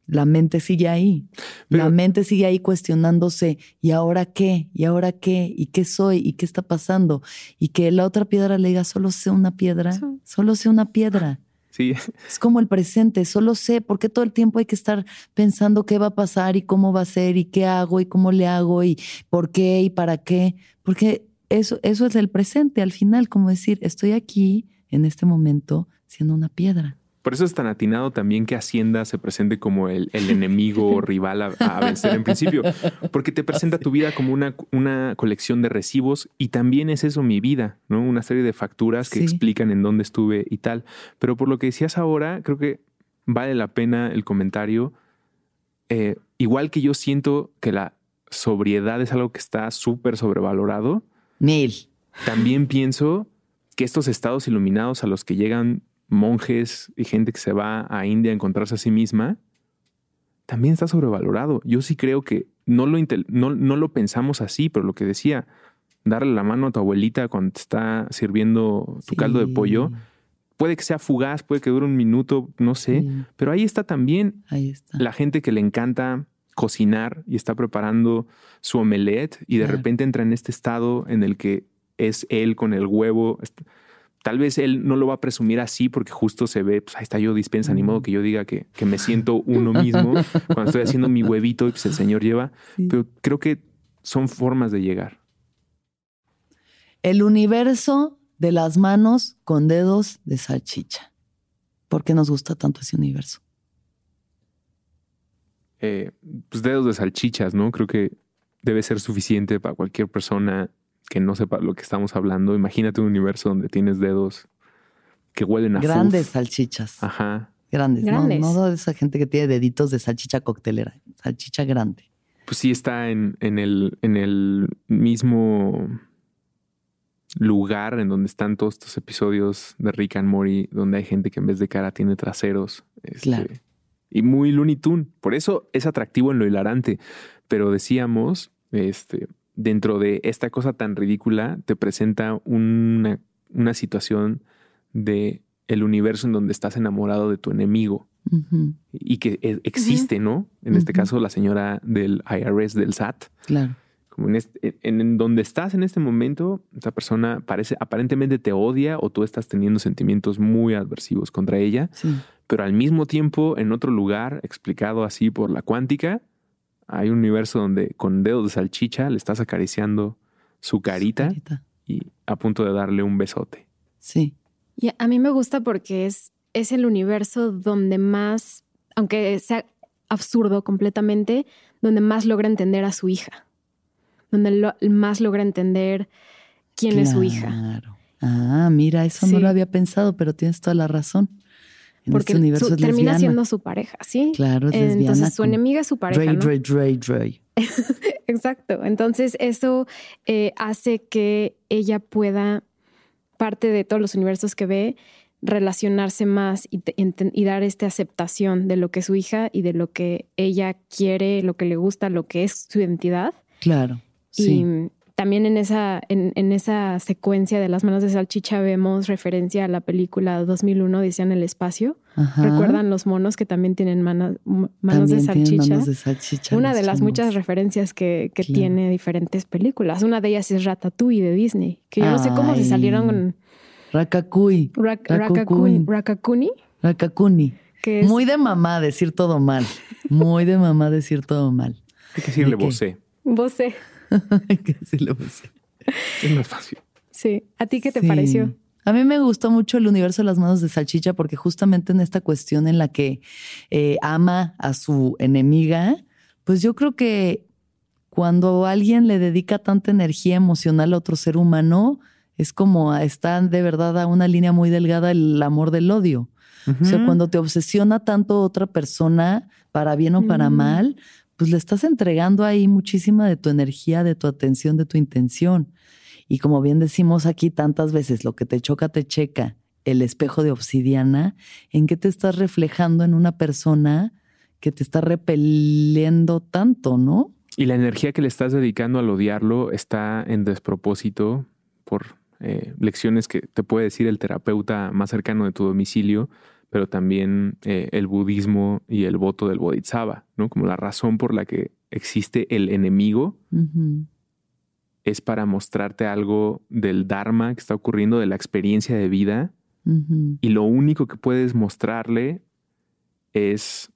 la mente sigue ahí. la mente sigue ahí cuestionándose, ¿y ahora qué? ¿Y ahora qué? ¿Y qué soy? ¿Y qué está pasando? Y que la otra piedra le diga, solo sé una piedra, solo sé una piedra. Sí. Es como el presente, solo sé, porque todo el tiempo hay que estar pensando qué va a pasar y cómo va a ser y qué hago y cómo le hago y por qué y para qué, porque eso, eso es el presente al final, como decir, estoy aquí en este momento siendo una piedra. Por eso es tan atinado también que Hacienda se presente como el, enemigo o rival a, vencer en principio, porque te presenta tu vida como una, una, colección de recibos y también es eso mi vida, ¿no? Una serie de facturas que explican en dónde estuve y tal. Pero por lo que decías ahora, creo que vale la pena el comentario. Eh, igual que yo siento que la sobriedad es algo que está súper sobrevalorado. Mil. También pienso que estos estados iluminados a los que llegan monjes y gente que se va a India a encontrarse a sí misma, también está sobrevalorado. Yo sí creo que no lo, no, no lo pensamos así, pero lo que decía, darle la mano a tu abuelita cuando te está sirviendo tu caldo de pollo, puede que sea fugaz, puede que dure un minuto, no sé, pero ahí está también la gente que le encanta cocinar y está preparando su omelette y de repente entra en este estado en el que es él con el huevo. Tal vez él no lo va a presumir así porque justo se ve, pues ahí está yo dispensa, ni modo que yo diga que, me siento uno mismo cuando estoy haciendo mi huevito y pues el Señor lleva. Pero creo que son formas de llegar. El universo de las manos con dedos de salchicha. ¿Por qué nos gusta tanto ese universo? Eh, pues dedos de salchichas, ¿no? Creo que debe ser suficiente para cualquier persona que no sepa lo que estamos hablando, imagínate un universo donde tienes dedos que huelen a Grandes salchichas. Ajá. Grandes, No, no esa gente que tiene deditos de salchicha coctelera, salchicha grande. Pues sí está en, en, el, en el mismo lugar en donde están todos estos episodios de Rick and Morty, donde hay gente que en vez de cara tiene traseros. Este, claro. Y muy Looney Tunes. Por eso es atractivo en lo hilarante. Pero decíamos, este, dentro de esta cosa tan ridícula te presenta una, una situación de el universo en donde estás enamorado de tu enemigo y que e, existe, ¿no? En este caso, la señora del IRS, del SAT. Claro. Como en, en, donde estás en este momento, esa persona parece, aparentemente te odia o tú estás teniendo sentimientos muy adversivos contra ella, pero al mismo tiempo, en otro lugar, explicado así por la cuántica, hay un universo donde con dedos de salchicha le estás acariciando su carita, y a punto de darle un besote. Sí. Y a mí me gusta porque es, es el universo donde más, aunque sea absurdo completamente, donde más logra entender a su hija. Donde más logra entender quién es su hija. Ah, mira, eso no lo había pensado, pero tienes toda la razón porque este termina siendo su pareja, ¿sí? Claro, es Entonces su enemiga es su pareja. Dre, Dre, Dre, Exacto. Entonces eso eh, hace que ella pueda, parte de todos los universos que ve, relacionarse más y, y, dar esta aceptación de lo que es su hija y de lo que ella quiere, lo que le gusta, lo que es su identidad. Claro. Y también en esa, en, en, esa secuencia de las manos de salchicha vemos referencia a la película 2001, decían el espacio. ¿Recuerdan los monos que también tienen manos, manos, de salchicha? de salchicha? Una de las muchas referencias que, que tiene diferentes películas. Una de ellas es Ratatouille de Disney, que yo no sé cómo se salieron Rakakui. Rakakuni. Rakakuni. Rakakuni. Muy de mamá decir todo mal. Muy de mamá decir todo mal. Hay que decirle vocé. Vocé. Vocé. Es más fácil. Sí. ¿A ti qué te pareció? A mí me gustó mucho el universo de las manos de salchicha porque justamente en esta cuestión en la que eh, ama a su enemiga, pues yo creo que cuando alguien le dedica tanta energía emocional a otro ser humano, es como está de verdad a una línea muy delgada el amor del odio. O sea, cuando te obsesiona tanto otra persona, para bien o para mal, pues le estás entregando ahí muchísima de tu energía, de tu atención, de tu intención. Y como bien decimos aquí tantas veces, lo que te choca, te checa. El espejo de obsidiana, ¿en qué te estás reflejando en una persona que te está repeliendo tanto, no? Y la energía que le estás dedicando al odiarlo está en despropósito por eh, lecciones que te puede decir el terapeuta más cercano de tu domicilio, pero también eh, el budismo y el voto del bodhisattva, ¿no? Como la razón por la que existe el enemigo es para mostrarte algo del dharma que está ocurriendo, de la experiencia de vida, y lo único que puedes mostrarle es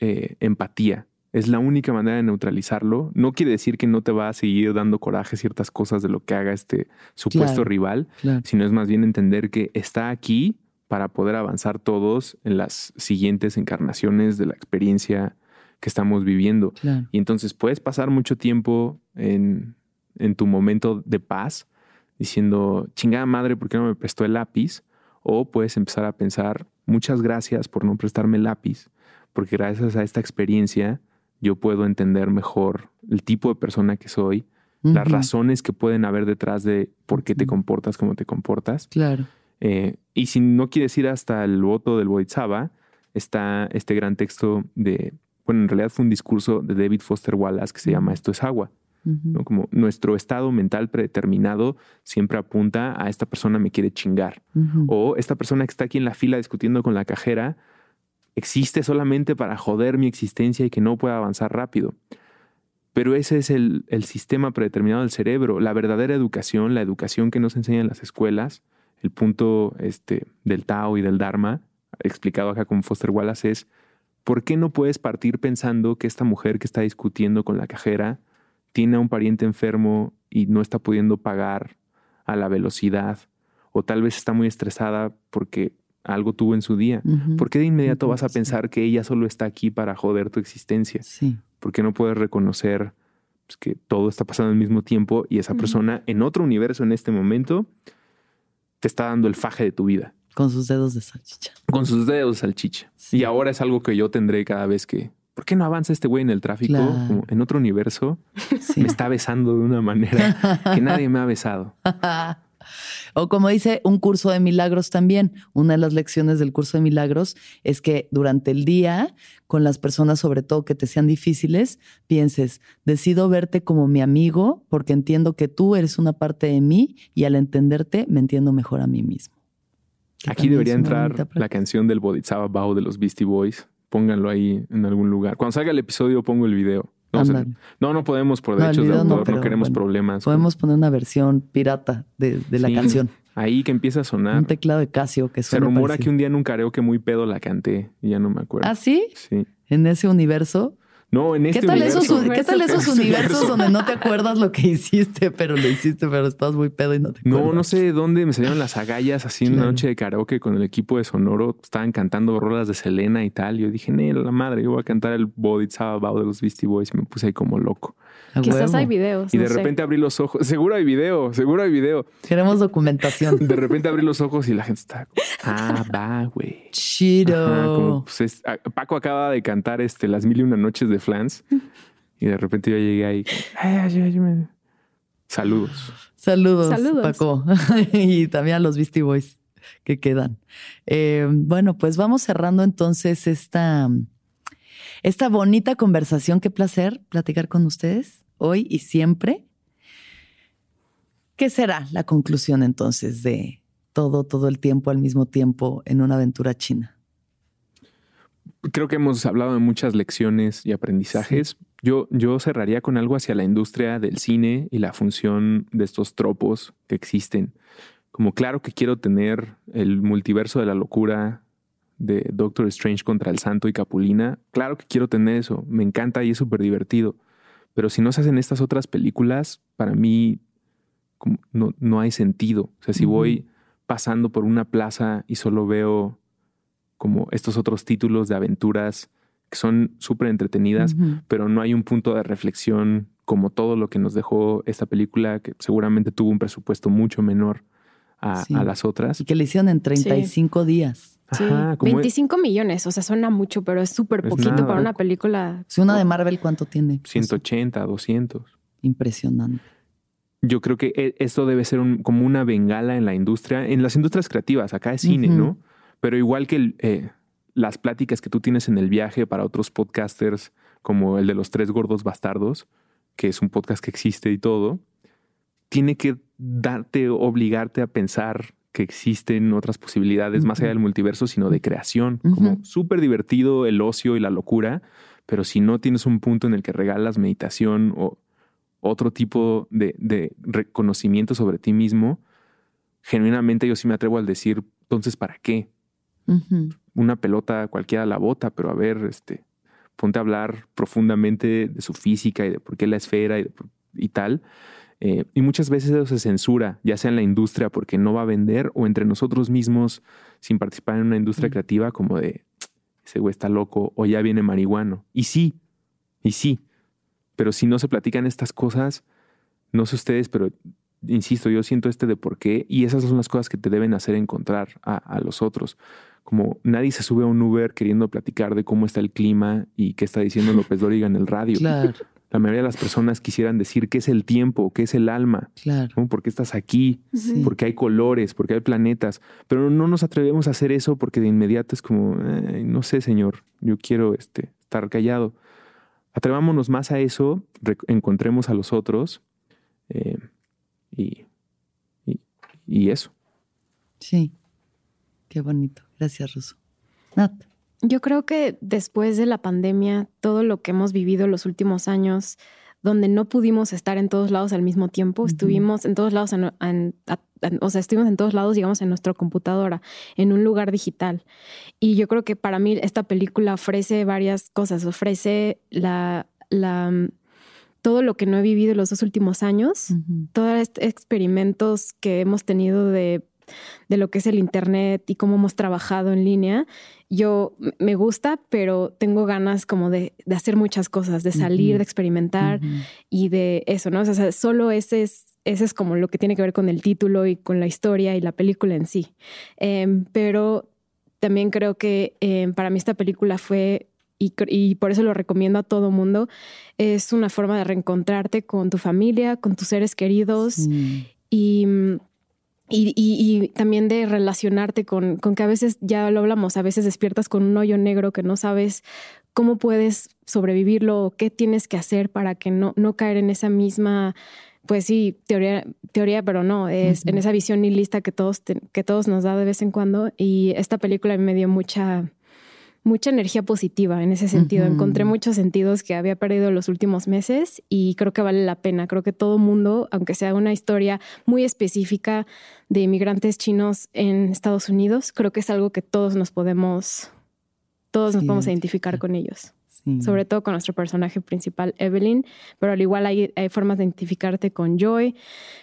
eh, empatía, es la única manera de neutralizarlo. No quiere decir que no te va a seguir dando coraje ciertas cosas de lo que haga este supuesto rival, sino es más bien entender que está aquí para poder avanzar todos en las siguientes encarnaciones de la experiencia que estamos viviendo. Y entonces puedes pasar mucho tiempo en, en tu momento de paz diciendo, chingada madre, ¿por qué no me prestó el lápiz? O puedes empezar a pensar, muchas gracias por no prestarme el lápiz, porque gracias a esta experiencia yo puedo entender mejor el tipo de persona que soy, las razones que pueden haber detrás de por qué te comportas como te comportas. Claro. Eh, y si no quieres ir hasta el voto del Bodhisattva, está este gran texto de, bueno, en realidad fue un discurso de David Foster Wallace que se llama Esto es agua. ¿no? Como nuestro estado mental predeterminado siempre apunta a esta persona me quiere chingar. O esta persona que está aquí en la fila discutiendo con la cajera existe solamente para joder mi existencia y que no pueda avanzar rápido. Pero ese es el, sistema predeterminado del cerebro. La verdadera educación, la educación que nos enseñan las escuelas, el punto este, del Tao y del Dharma, explicado acá con Foster Wallace, es ¿por qué no puedes partir pensando que esta mujer que está discutiendo con la cajera tiene a un pariente enfermo y no está pudiendo pagar a la velocidad? O tal vez está muy estresada porque algo tuvo en su día. ¿Por qué de inmediato vas a pensar que ella solo está aquí para joder tu existencia? Sí. ¿Por qué no puedes reconocer pues, que todo está pasando al mismo tiempo y esa persona en otro universo en este momento te está dando el faje de tu vida? Con sus dedos de salchicha. Con sus dedos de salchicha. Y ahora es algo que yo tendré cada vez que... ¿Por qué no avanza este güey en el tráfico? Como en otro universo me está besando de una manera que nadie me ha besado. O como dice un curso de milagros también, una de las lecciones del curso de milagros es que durante el día, con las personas sobre todo que te sean difíciles, pienses, decido verte como mi amigo porque entiendo que tú eres una parte de mí y al entenderte me entiendo mejor a mí mismo. Aquí debería entrar la canción del Bodhisattva Bao de los Beastie Boys. Pónganlo ahí en algún lugar. Cuando salga el episodio pongo el video. No, no, podemos por derechos de autor, no, queremos problemas. Podemos poner una versión pirata de, la canción. Ahí que empieza a sonar. Un teclado de Casio que suena. Se rumora que un día en un karaoke muy pedo la canté y ya no me acuerdo. ¿Ah, sí? Sí. En ese universo. No, en este ¿Qué tal universo. Esos, ¿Qué tal esos universos donde no te acuerdas lo que hiciste, pero lo hiciste, pero estás muy pedo y no te acuerdas? No, no sé dónde me salieron las agallas así en una noche de karaoke con el equipo de Sonoro. Estaban cantando rolas de Selena y tal. Yo dije, no, la madre, yo voy a cantar el Body Bow de los Beastie Boys. Y me puse ahí como loco. Quizás hay videos. Y de repente abrí los ojos. Seguro hay video, seguro hay video. Queremos documentación. De repente abrí los ojos y la gente está ah, va, güey. Chido. Pues, Paco acaba de cantar este Las Mil y Una Noches de Flans y de repente yo llegué ahí. Saludos. Saludos, Saludos. Paco. y también a los Beastie Boys. que quedan. Eh, bueno, pues vamos cerrando entonces esta, esta bonita conversación. Qué placer platicar con ustedes hoy y siempre. ¿Qué será la conclusión entonces de todo, todo el tiempo al mismo tiempo en una aventura china? Creo que hemos hablado de muchas lecciones y aprendizajes. Yo, yo cerraría con algo hacia la industria del cine y la función de estos tropos que existen. Como claro que quiero tener el multiverso de la locura de Doctor Strange contra el Santo y Capulina. Claro que quiero tener eso. Me encanta y es súper divertido. Pero si no se hacen estas otras películas, para mí no, no hay sentido. O sea, si voy pasando por una plaza y solo veo como estos otros títulos de aventuras que son súper entretenidas, pero no hay un punto de reflexión como todo lo que nos dejó esta película, que seguramente tuvo un presupuesto mucho menor a, las otras. Y que le hicieron en 35 días. Sí, 25 millones, o sea, suena mucho, pero es súper poquito para una película. Si una de Marvel, ¿cuánto tiene? 180, 200. Impresionante. Yo creo que e, esto debe ser como una bengala en la industria, en las industrias creativas, acá es cine, ¿no? Pero igual que el, eh, las pláticas que tú tienes en el viaje para otros podcasters, como el de los tres gordos bastardos, que es un podcast que existe y todo, tiene que darte, obligarte a pensar que existen otras posibilidades más allá del multiverso, sino de creación. Como súper divertido el ocio y la locura, pero si no tienes un punto en el que regalas meditación o otro tipo de, de reconocimiento sobre ti mismo, genuinamente yo sí me atrevo al decir, entonces, ¿para qué? Una pelota cualquiera la bota, pero a ver, este, ponte a hablar profundamente de su física y de por qué la esfera y, tal. Eh, y muchas veces eso se censura, ya sea en la industria porque no va a vender o entre nosotros mismos sin participar en una industria creativa como de ese güey está loco o ya viene marihuano. Y sí, y sí. Pero si no se platican estas cosas, no sé ustedes, pero insisto, yo siento este de por qué y esas son las cosas que te deben hacer encontrar a los otros como nadie se sube a un Uber queriendo platicar de cómo está el clima y qué está diciendo López Dóriga en el radio. Claro. La mayoría de las personas quisieran decir qué es el tiempo, qué es el alma, claro. ¿por qué estás aquí? Porque hay colores, porque hay planetas. Pero no nos atrevemos a hacer eso porque de inmediato es como, no sé, señor, yo quiero este, estar callado. Atrevámonos más a eso, encontremos a los otros eh, y, y eso. Sí, qué bonito. Gracias, Ruso. Nat. Yo creo que después de la pandemia, todo lo que hemos vivido los últimos años, donde no pudimos estar en todos lados al mismo tiempo, estuvimos en todos lados, o sea, estuvimos en todos lados, digamos, en nuestra computadora, en un lugar digital. Y yo creo que para mí esta película ofrece varias cosas, ofrece la, la todo lo que no he vivido en los dos últimos años, todos estos experimentos que hemos tenido de de lo que es el Internet y cómo hemos trabajado en línea, yo me gusta, pero tengo ganas como de, hacer muchas cosas, de salir, de experimentar y de eso, ¿no? O sea, solo ese es, ese es como lo que tiene que ver con el título y con la historia y la película en sí. Em, pero también creo que em, para mí esta película fue y, por eso lo recomiendo a todo mundo. Es una forma de reencontrarte con tu familia, con tus seres queridos y y, también de relacionarte con, con, que a veces, ya lo hablamos, a veces despiertas con un hoyo negro que no sabes cómo puedes sobrevivirlo o qué tienes que hacer para que no, no caer en esa misma, pues sí, teoría, teoría pero no, es en esa visión nihilista que todos, que todos nos da de vez en cuando. Y esta película me dio mucha, mucha energía positiva en ese sentido. Encontré muchos sentidos que había perdido los últimos meses y creo que vale la pena. Creo que todo mundo, aunque sea una historia muy específica de inmigrantes chinos en Estados Unidos, creo que es algo que todos nos podemos, todos nos podemos identificar con ellos. Sobre todo con nuestro personaje principal, Evelyn, pero al igual hay, formas de identificarte con Joy,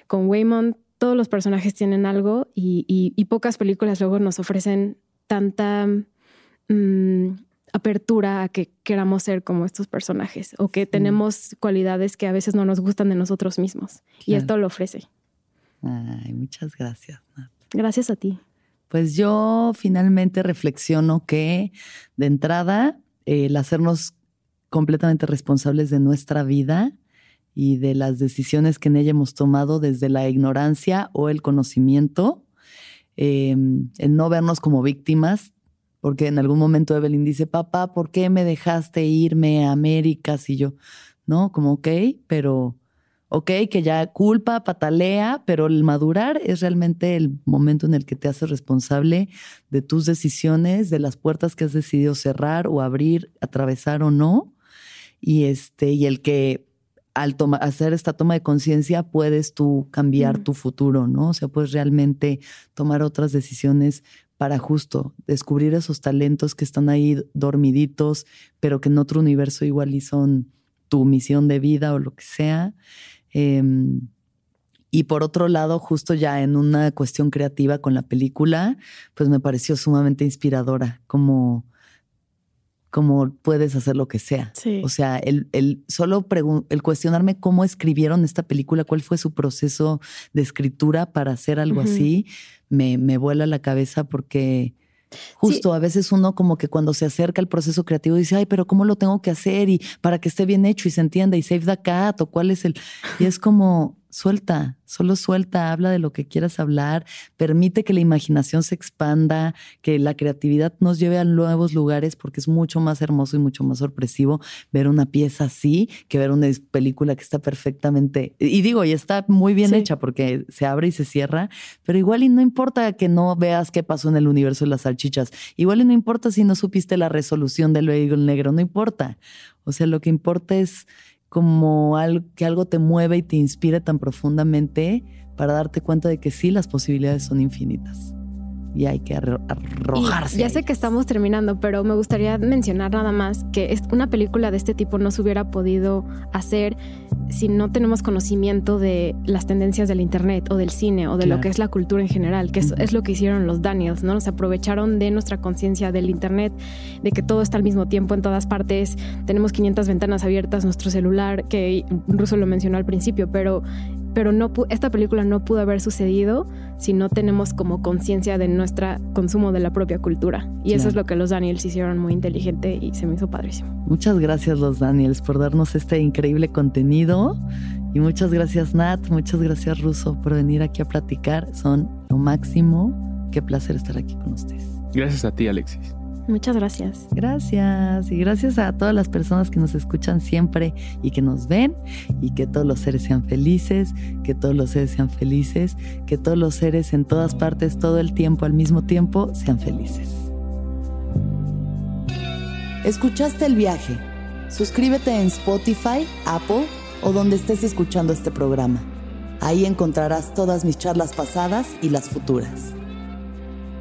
con Waymond. Todos los personajes tienen algo y pocas películas luego nos ofrecen tanta Mm, apertura a que queramos ser como estos personajes o que tenemos cualidades que a veces no nos gustan de nosotros mismos. Y esto lo ofrece. Ay, muchas gracias. Gracias a ti. Pues yo finalmente reflexiono que de entrada el hacernos completamente responsables de nuestra vida y de las decisiones que en ella hemos tomado desde la ignorancia o el conocimiento em, el no vernos como víctimas, porque en algún momento Evelyn dice, papá, ¿por qué me dejaste irme a América? Y yo, no, como ok, pero ok, que ya culpa, patalea, pero el madurar es realmente el momento en el que te haces responsable de tus decisiones, de las puertas que has decidido cerrar o abrir, atravesar o no. Y este, y el que al hacer esta toma de conciencia puedes tú cambiar tu futuro, ¿no? O sea, puedes realmente tomar otras decisiones para justo descubrir esos talentos que están ahí dormiditos, pero que en otro universo igual y son tu misión de vida o lo que sea. Em, y por otro lado, justo ya en una cuestión creativa con la película, pues me pareció sumamente inspiradora, como, como puedes hacer lo que sea. O sea, el, el solo el cuestionarme cómo escribieron esta película, cuál fue su proceso de escritura para hacer algo así, me, me vuela la cabeza porque Justo, a veces uno como que cuando se acerca al proceso creativo dice, ay, pero ¿cómo lo tengo que hacer? Y para que esté bien hecho y se entienda y save the cat o cuál es el... Y es como, suelta, solo suelta, habla de lo que quieras hablar, permite que la imaginación se expanda, que la creatividad nos lleve a nuevos lugares, porque es mucho más hermoso y mucho más sorpresivo ver una pieza así que ver una película que está perfectamente, y digo, y está muy bien hecha porque se abre y se cierra, pero igual y no importa que no veas qué pasó en el universo de las salchichas, igual y no importa si no supiste la resolución del vehículo negro, no importa. O sea, lo que importa es como algo, que algo te mueve y te inspire tan profundamente para darte cuenta de que sí, las posibilidades son infinitas y hay que arrojarse. ya sé que estamos terminando, pero me gustaría mencionar nada más que una película de este tipo no se hubiera podido hacer si no tenemos conocimiento de las tendencias del internet o del cine o de lo que es la cultura en general, que es, lo que hicieron los Daniels, ¿no? Nos aprovecharon de nuestra conciencia del internet, de que todo está al mismo tiempo en todas partes, tenemos 500 ventanas abiertas, nuestro celular, que Russo lo mencionó al principio, pero pero no esta película no pudo haber sucedido si no tenemos como conciencia de nuestro consumo de la propia cultura. Y eso es lo que los Daniels hicieron muy inteligente y se me hizo padrísimo. Muchas gracias los Daniels por darnos este increíble contenido. Y muchas gracias Nat, muchas gracias Russo por venir aquí a platicar. Son lo máximo. Qué placer estar aquí con ustedes. Gracias a ti Alexis. Muchas gracias. Gracias. Y gracias a todas las personas que nos escuchan siempre y que nos ven. Y que todos los seres sean felices, que todos los seres sean felices, que todos los seres en todas partes, todo el tiempo, al mismo tiempo, sean felices. ¿Escuchaste el viaje? Suscríbete en Spotify, Apple o donde estés escuchando este programa. Ahí encontrarás todas mis charlas pasadas y las futuras.